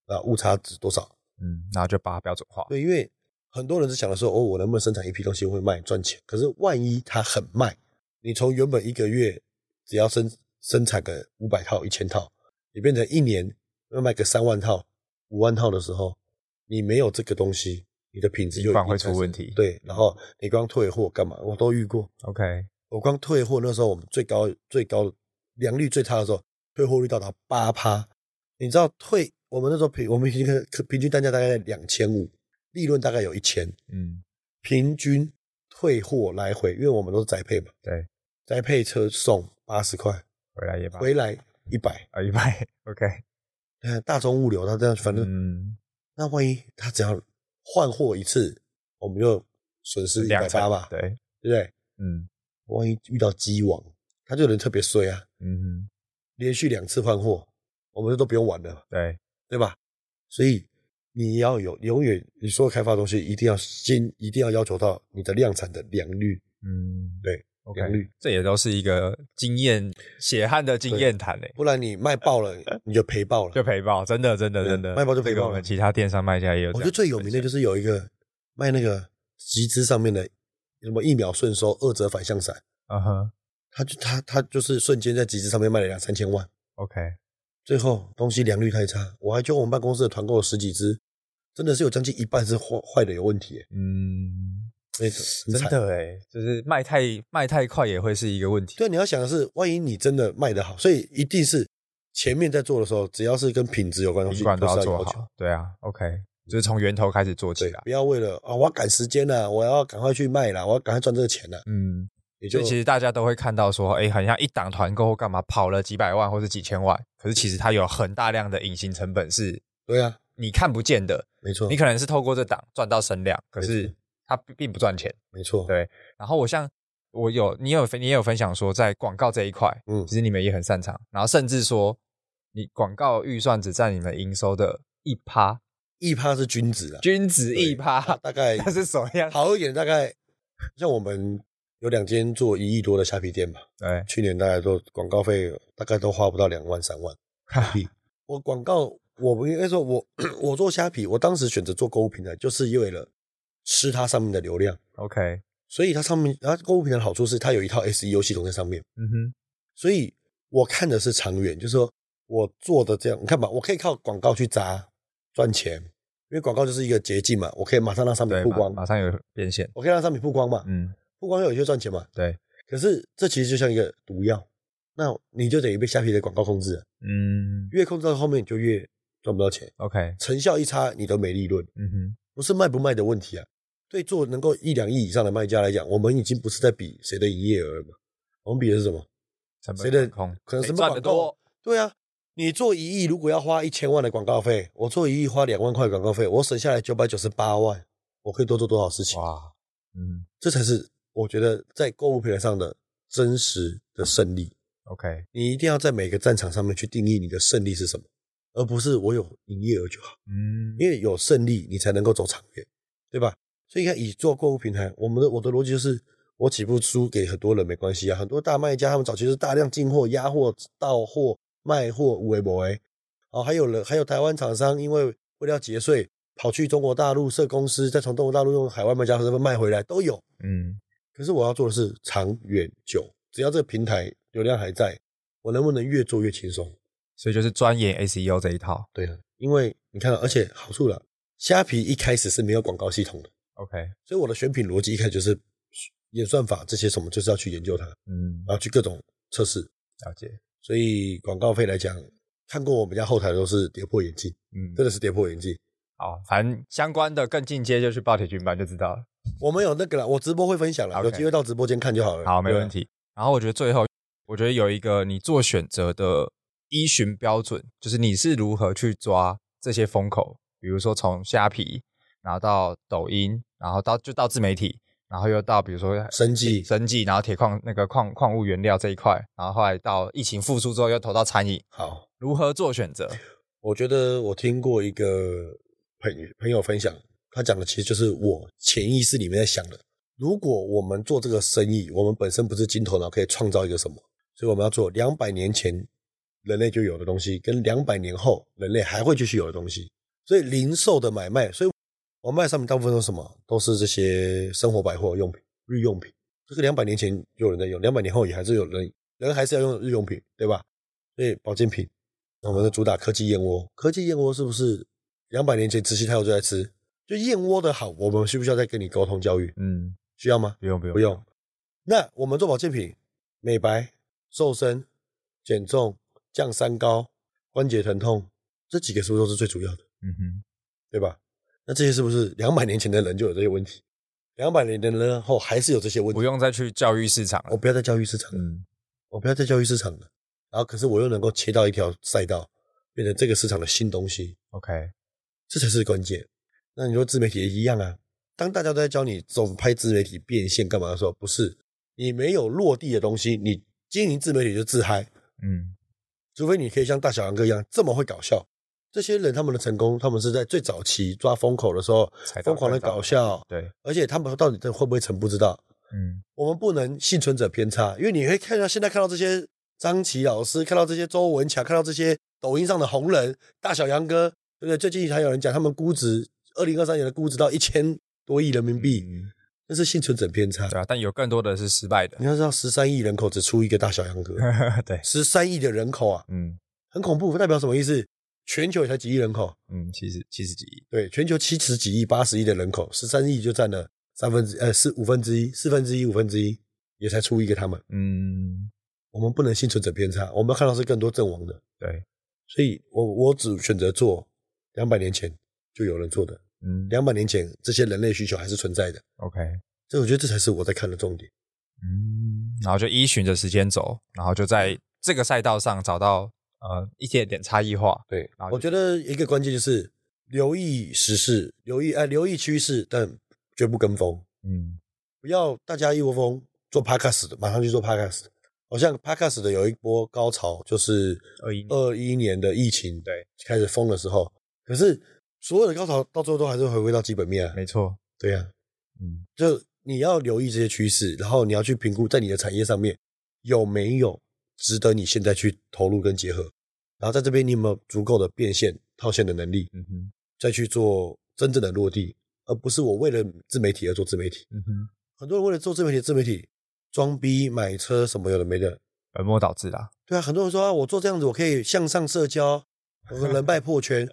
啊，误差值多少？嗯，然后就把它标准化。对，因为很多人是想的说，哦，我能不能生产一批东西会卖赚钱？可是万一它很卖，你从原本一个月只要生生产个五百套、一千套，你变成一年要卖个三万套、五万套的时候，你没有这个东西。你的品质就反而会出问题。对，然后你光退货干嘛？我都遇过。OK，我光退货那时候，我们最高最高良率最差的时候，退货率到达八趴。你知道退我们那时候平我们平均平均单价大概两千五，利润大概有一千。嗯，平均退货来回，因为我们都是宅配嘛。对，宅配车送八十块，回来也回来一百啊一百。OK，嗯，大众物流他这样，反正嗯，那万一他只要。换货一次，我们就损失一百八吧，对，对不对？嗯，万一遇到鸡王，他就能特别衰啊。嗯哼，连续两次换货，我们就都不用玩了，对，对吧？所以你要有永远，你所有开发东西一定要先，一定要要求到你的量产的良率。嗯，对，，OK，这也都是一个经验血汗的经验谈嘞。不然你卖爆了，你就赔爆了，就赔爆，真的，真的，真的卖爆就赔爆了。我们其他电商卖家也有。我觉得最有名的就是有一个卖那个集资上面的什么一秒顺收二折反向伞，嗯哼，他就他他就是瞬间在集资上面卖了两三千万，OK，最后东西良率太差，我还就我们办公室的团购了十几只。真的是有将近一半是坏坏的有问题，嗯，真的哎，就是卖太卖太快也会是一个问题。对，你要想的是，万一你真的卖得好，所以一定是前面在做的时候，只要是跟品质有关的东西，都要做好。对啊，OK，就是从源头开始做起来，不要为了啊，我要赶时间了，我要赶快去卖了，我要赶快赚这个钱了。嗯，也就其实大家都会看到说，哎，好像一档团购干嘛跑了几百万或者几千万，可是其实它有很大量的隐形成本是，对啊。你看不见的，没错，你可能是透过这档赚到声量，可是它并不赚钱，没错，对。然后我像我有你有，你也有分享说，在广告这一块，嗯，其实你们也很擅长。然后甚至说，你广告预算只占你们营收的一趴，一趴是均值啊，均值一趴，大概 它是什么样？好一点，大概像我们有两间做一亿多的虾皮店吧，对，去年大概都广告费大概都花不到两万三万，我广告。我不应该说我，我 我做虾皮，我当时选择做购物平台，就是为了吃它上面的流量。OK，所以它上面，它购物平台的好处是它有一套 SEO 系统在上面。嗯哼，所以我看的是长远，就是说我做的这样，你看吧，我可以靠广告去砸赚钱，因为广告就是一个捷径嘛，我可以马上让商品曝光，马上有变现，我可以让商品曝光嘛，嗯，曝光又有些赚钱嘛，对。可是这其实就像一个毒药，那你就等于被虾皮的广告控制了，嗯，越控制到后面你就越。赚不到钱，OK，成效一差，你都没利润。嗯哼，不是卖不卖的问题啊。对做能够一两亿以上的卖家来讲，我们已经不是在比谁的营业额了嘛。我们比的是什么？谁的可能什么广告？对啊，你做一亿，如果要花一千万的广告费，我做一亿花两万块广告费，我省下来九百九十八万，我可以多做多少事情？哇，嗯，这才是我觉得在购物平台上的真实的胜利。OK，你一定要在每个战场上面去定义你的胜利是什么。而不是我有营业额就好，嗯，因为有胜利你才能够走长远，对吧？所以你看，以做购物平台，我们的我的逻辑就是，我起步输给很多人没关系啊。很多大卖家他们早期是大量进货、压货、到货、卖货、无为不为。哦，还有人还有台湾厂商，因为为了要节税，跑去中国大陆设公司，再从中国大陆用海外卖家身份卖回来都有，嗯。可是我要做的是长远久，只要这个平台流量还在，我能不能越做越轻松？所以就是钻研 SEO 这一套，对的，因为你看，而且好处了，虾皮一开始是没有广告系统的，OK，所以我的选品逻辑一开始就是演算法这些什么，就是要去研究它，嗯，然后去各种测试了解。所以广告费来讲，看过我们家后台的都是跌破眼镜，嗯，真的是跌破眼镜。好，反正相关的更进阶就去报铁军班就知道了。我们有那个了，我直播会分享了有机会到直播间看就好了。好，没问题。然后我觉得最后，我觉得有一个你做选择的。依循标准，就是你是如何去抓这些风口，比如说从虾皮，然后到抖音，然后到就到自媒体，然后又到比如说生计、生计，然后铁矿那个矿矿物原料这一块，然后后来到疫情复苏之后又投到餐饮。好，如何做选择？我觉得我听过一个朋朋友分享，他讲的其实就是我潜意识里面在想的。如果我们做这个生意，我们本身不是金头脑，可以创造一个什么？所以我们要做两百年前。人类就有的东西，跟两百年后人类还会继续有的东西，所以零售的买卖，所以我卖上面大部分都是什么？都是这些生活百货用品、日用品。这个两百年前就有人在用，两百年后也还是有人，人还是要用日用品，对吧？所以保健品，我们的主打科技燕窝，科技燕窝是不是两百年前慈禧太后就在吃？就燕窝的好，我们需不需要再跟你沟通教育？嗯，需要吗？不用，不用，不用。那我们做保健品，美白、瘦身、减重。降三高、关节疼痛，这几个是不是都是最主要的？嗯哼，对吧？那这些是不是两百年前的人就有这些问题？两百年的人后还是有这些问题？不用再去教育市场了，我不要再教育市场了，嗯，我不要再教育市场了。然后，可是我又能够切到一条赛道，变成这个市场的新东西。OK，这才是关键。那你说自媒体也一样啊？当大家都在教你怎么拍自媒体变现干嘛的时候，不是你没有落地的东西，你经营自媒体就自嗨，嗯。除非你可以像大小杨哥一样这么会搞笑，这些人他们的成功，他们是在最早期抓风口的时候疯狂的搞笑，对，而且他们到底会不会成不知道，嗯，我们不能幸存者偏差，因为你会看到现在看到这些张琪老师，看到这些周文强，看到这些抖音上的红人大小杨哥，对不对？最近还有人讲他们估值，二零二三年的估值到一千多亿人民币，嗯，那是幸存者偏差，对啊。但有更多的是失败的。你要知道，十三亿人口只出一个大小杨哥，对，十三亿的人口啊，嗯，很恐怖，代表什么意思？全球也才几亿人口，嗯，七十七十几亿，对，全球七十几亿、八十亿的人口，十三亿就占了三分之呃四五分之一、四分之一、五分之一，也才出一个他们，嗯，我们不能幸存者偏差，我们要看到是更多阵亡的，对，所以我我只选择做两百年前就有人做的，嗯，两百年前这些人类需求还是存在的，OK，所以我觉得这才是我在看的重点，嗯，然后就依循着时间走，然后就在这个赛道上找到。呃，一点点差异化，对，我觉得一个关键就是留意时事，留意哎，留意趋势，但绝不跟风，嗯，不要大家一窝蜂做 podcast 的，马上去做 podcast，好像 podcast 的有一波高潮，就是二一二一年的疫情，对，开始封的时候，可是所有的高潮到最后都还是回归到基本面啊，没错，对呀，嗯，就你要留意这些趋势，然后你要去评估在你的产业上面有没有。值得你现在去投入跟结合，然后在这边你有没有足够的变现套现的能力？嗯哼，再去做真正的落地，而不是我为了自媒体而做自媒体。嗯哼，很多人为了做自媒体，自媒体装逼买车什么有的没的，本末倒置啦。对啊，很多人说啊，我做这样子我可以向上社交，我人脉破圈。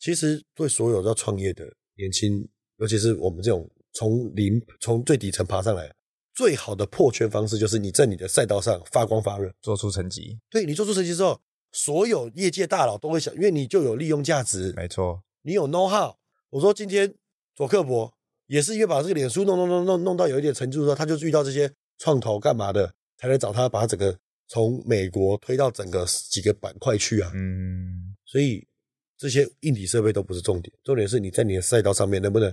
其实对所有要创业的年轻，尤其是我们这种从零从最底层爬上来。最好的破圈方式就是你在你的赛道上发光发热，做出成绩。对，你做出成绩之后，所有业界大佬都会想，因为你就有利用价值。没错，你有 know how。我说今天佐克伯也是因为把这个脸书弄弄弄弄弄到有一点程度之后，他就遇到这些创投干嘛的，才来找他把他整个从美国推到整个几个板块去啊。嗯，所以这些硬体设备都不是重点，重点是你在你的赛道上面能不能。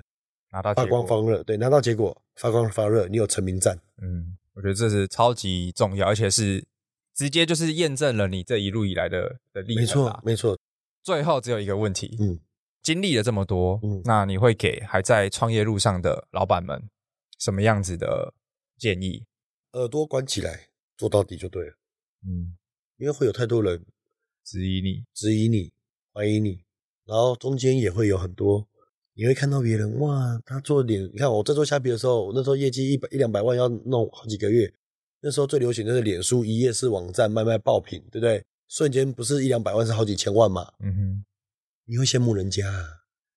拿到发光发热，对，拿到结果发光发热，你有成名战，嗯，我觉得这是超级重要，而且是直接就是验证了你这一路以来的的历程。没错，没错。最后只有一个问题，嗯，经历了这么多，嗯，那你会给还在创业路上的老板们什么样子的建议？耳朵关起来，做到底就对了，嗯，因为会有太多人质疑你，质疑你，怀疑你，然后中间也会有很多。你会看到别人哇，他做脸，你看我在做虾皮的时候，那时候业绩一百一两百万要弄好几个月，那时候最流行的是脸书一页式网站卖卖爆品，对不对？瞬间不是一两百万，是好几千万嘛。嗯哼，你会羡慕人家，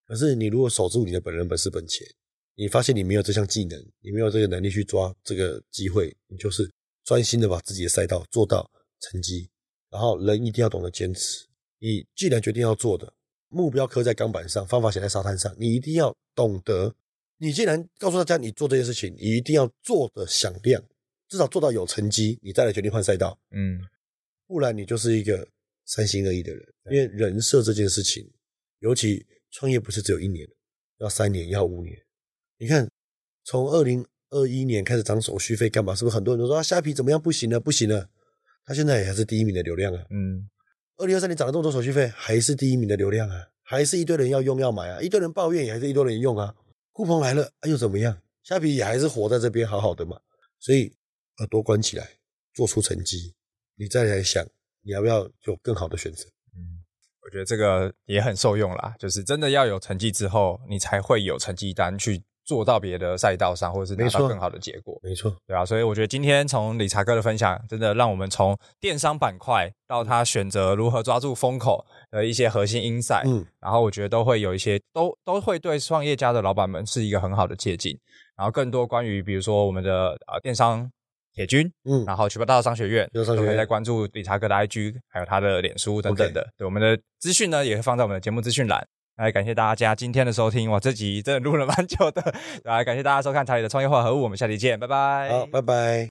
可是你如果守住你的本人本事本钱，你发现你没有这项技能，你没有这个能力去抓这个机会，你就是专心的把自己的赛道做到成绩，然后人一定要懂得坚持。你既然决定要做的。目标刻在钢板上，方法写在沙滩上。你一定要懂得，你既然告诉大家你做这件事情，你一定要做的响亮，至少做到有成绩，你再来决定换赛道。嗯，不然你就是一个三心二意的人。因为人设这件事情，尤其创业不是只有一年，要三年，要五年。你看，从二零二一年开始涨手续费干嘛？是不是很多人都说啊，虾皮怎么样？不行了，不行了。他现在也还是第一名的流量啊。嗯。二零二三年涨了这么多手续费，还是第一名的流量啊，还是一堆人要用要买啊，一堆人抱怨也还是一堆人用啊，酷澎来了，哎又怎么样？虾皮也还是活在这边好好的嘛，所以耳朵关起来，做出成绩，你再来想你要不要有更好的选择。嗯，我觉得这个也很受用啦，就是真的要有成绩之后，你才会有成绩单去。做到别的赛道上，或者是拿到更好的结果，没错，对啊，所以我觉得今天从理查哥的分享，真的让我们从电商板块到他选择如何抓住风口的一些核心 insight，嗯，然后我觉得都会有一些，都都会对创业家的老板们是一个很好的借鉴。然后更多关于比如说我们的呃电商铁军，嗯，然后曲博大道商学院，都可以在关注理查哥的 IG，还有他的脸书等等的。对，我们的资讯呢也会放在我们的节目资讯栏。来，感谢大家今天的收听，我，这集真的录了蛮久的。来，感谢大家收看查理的创业化合物，我们下期见，拜拜。好，拜拜。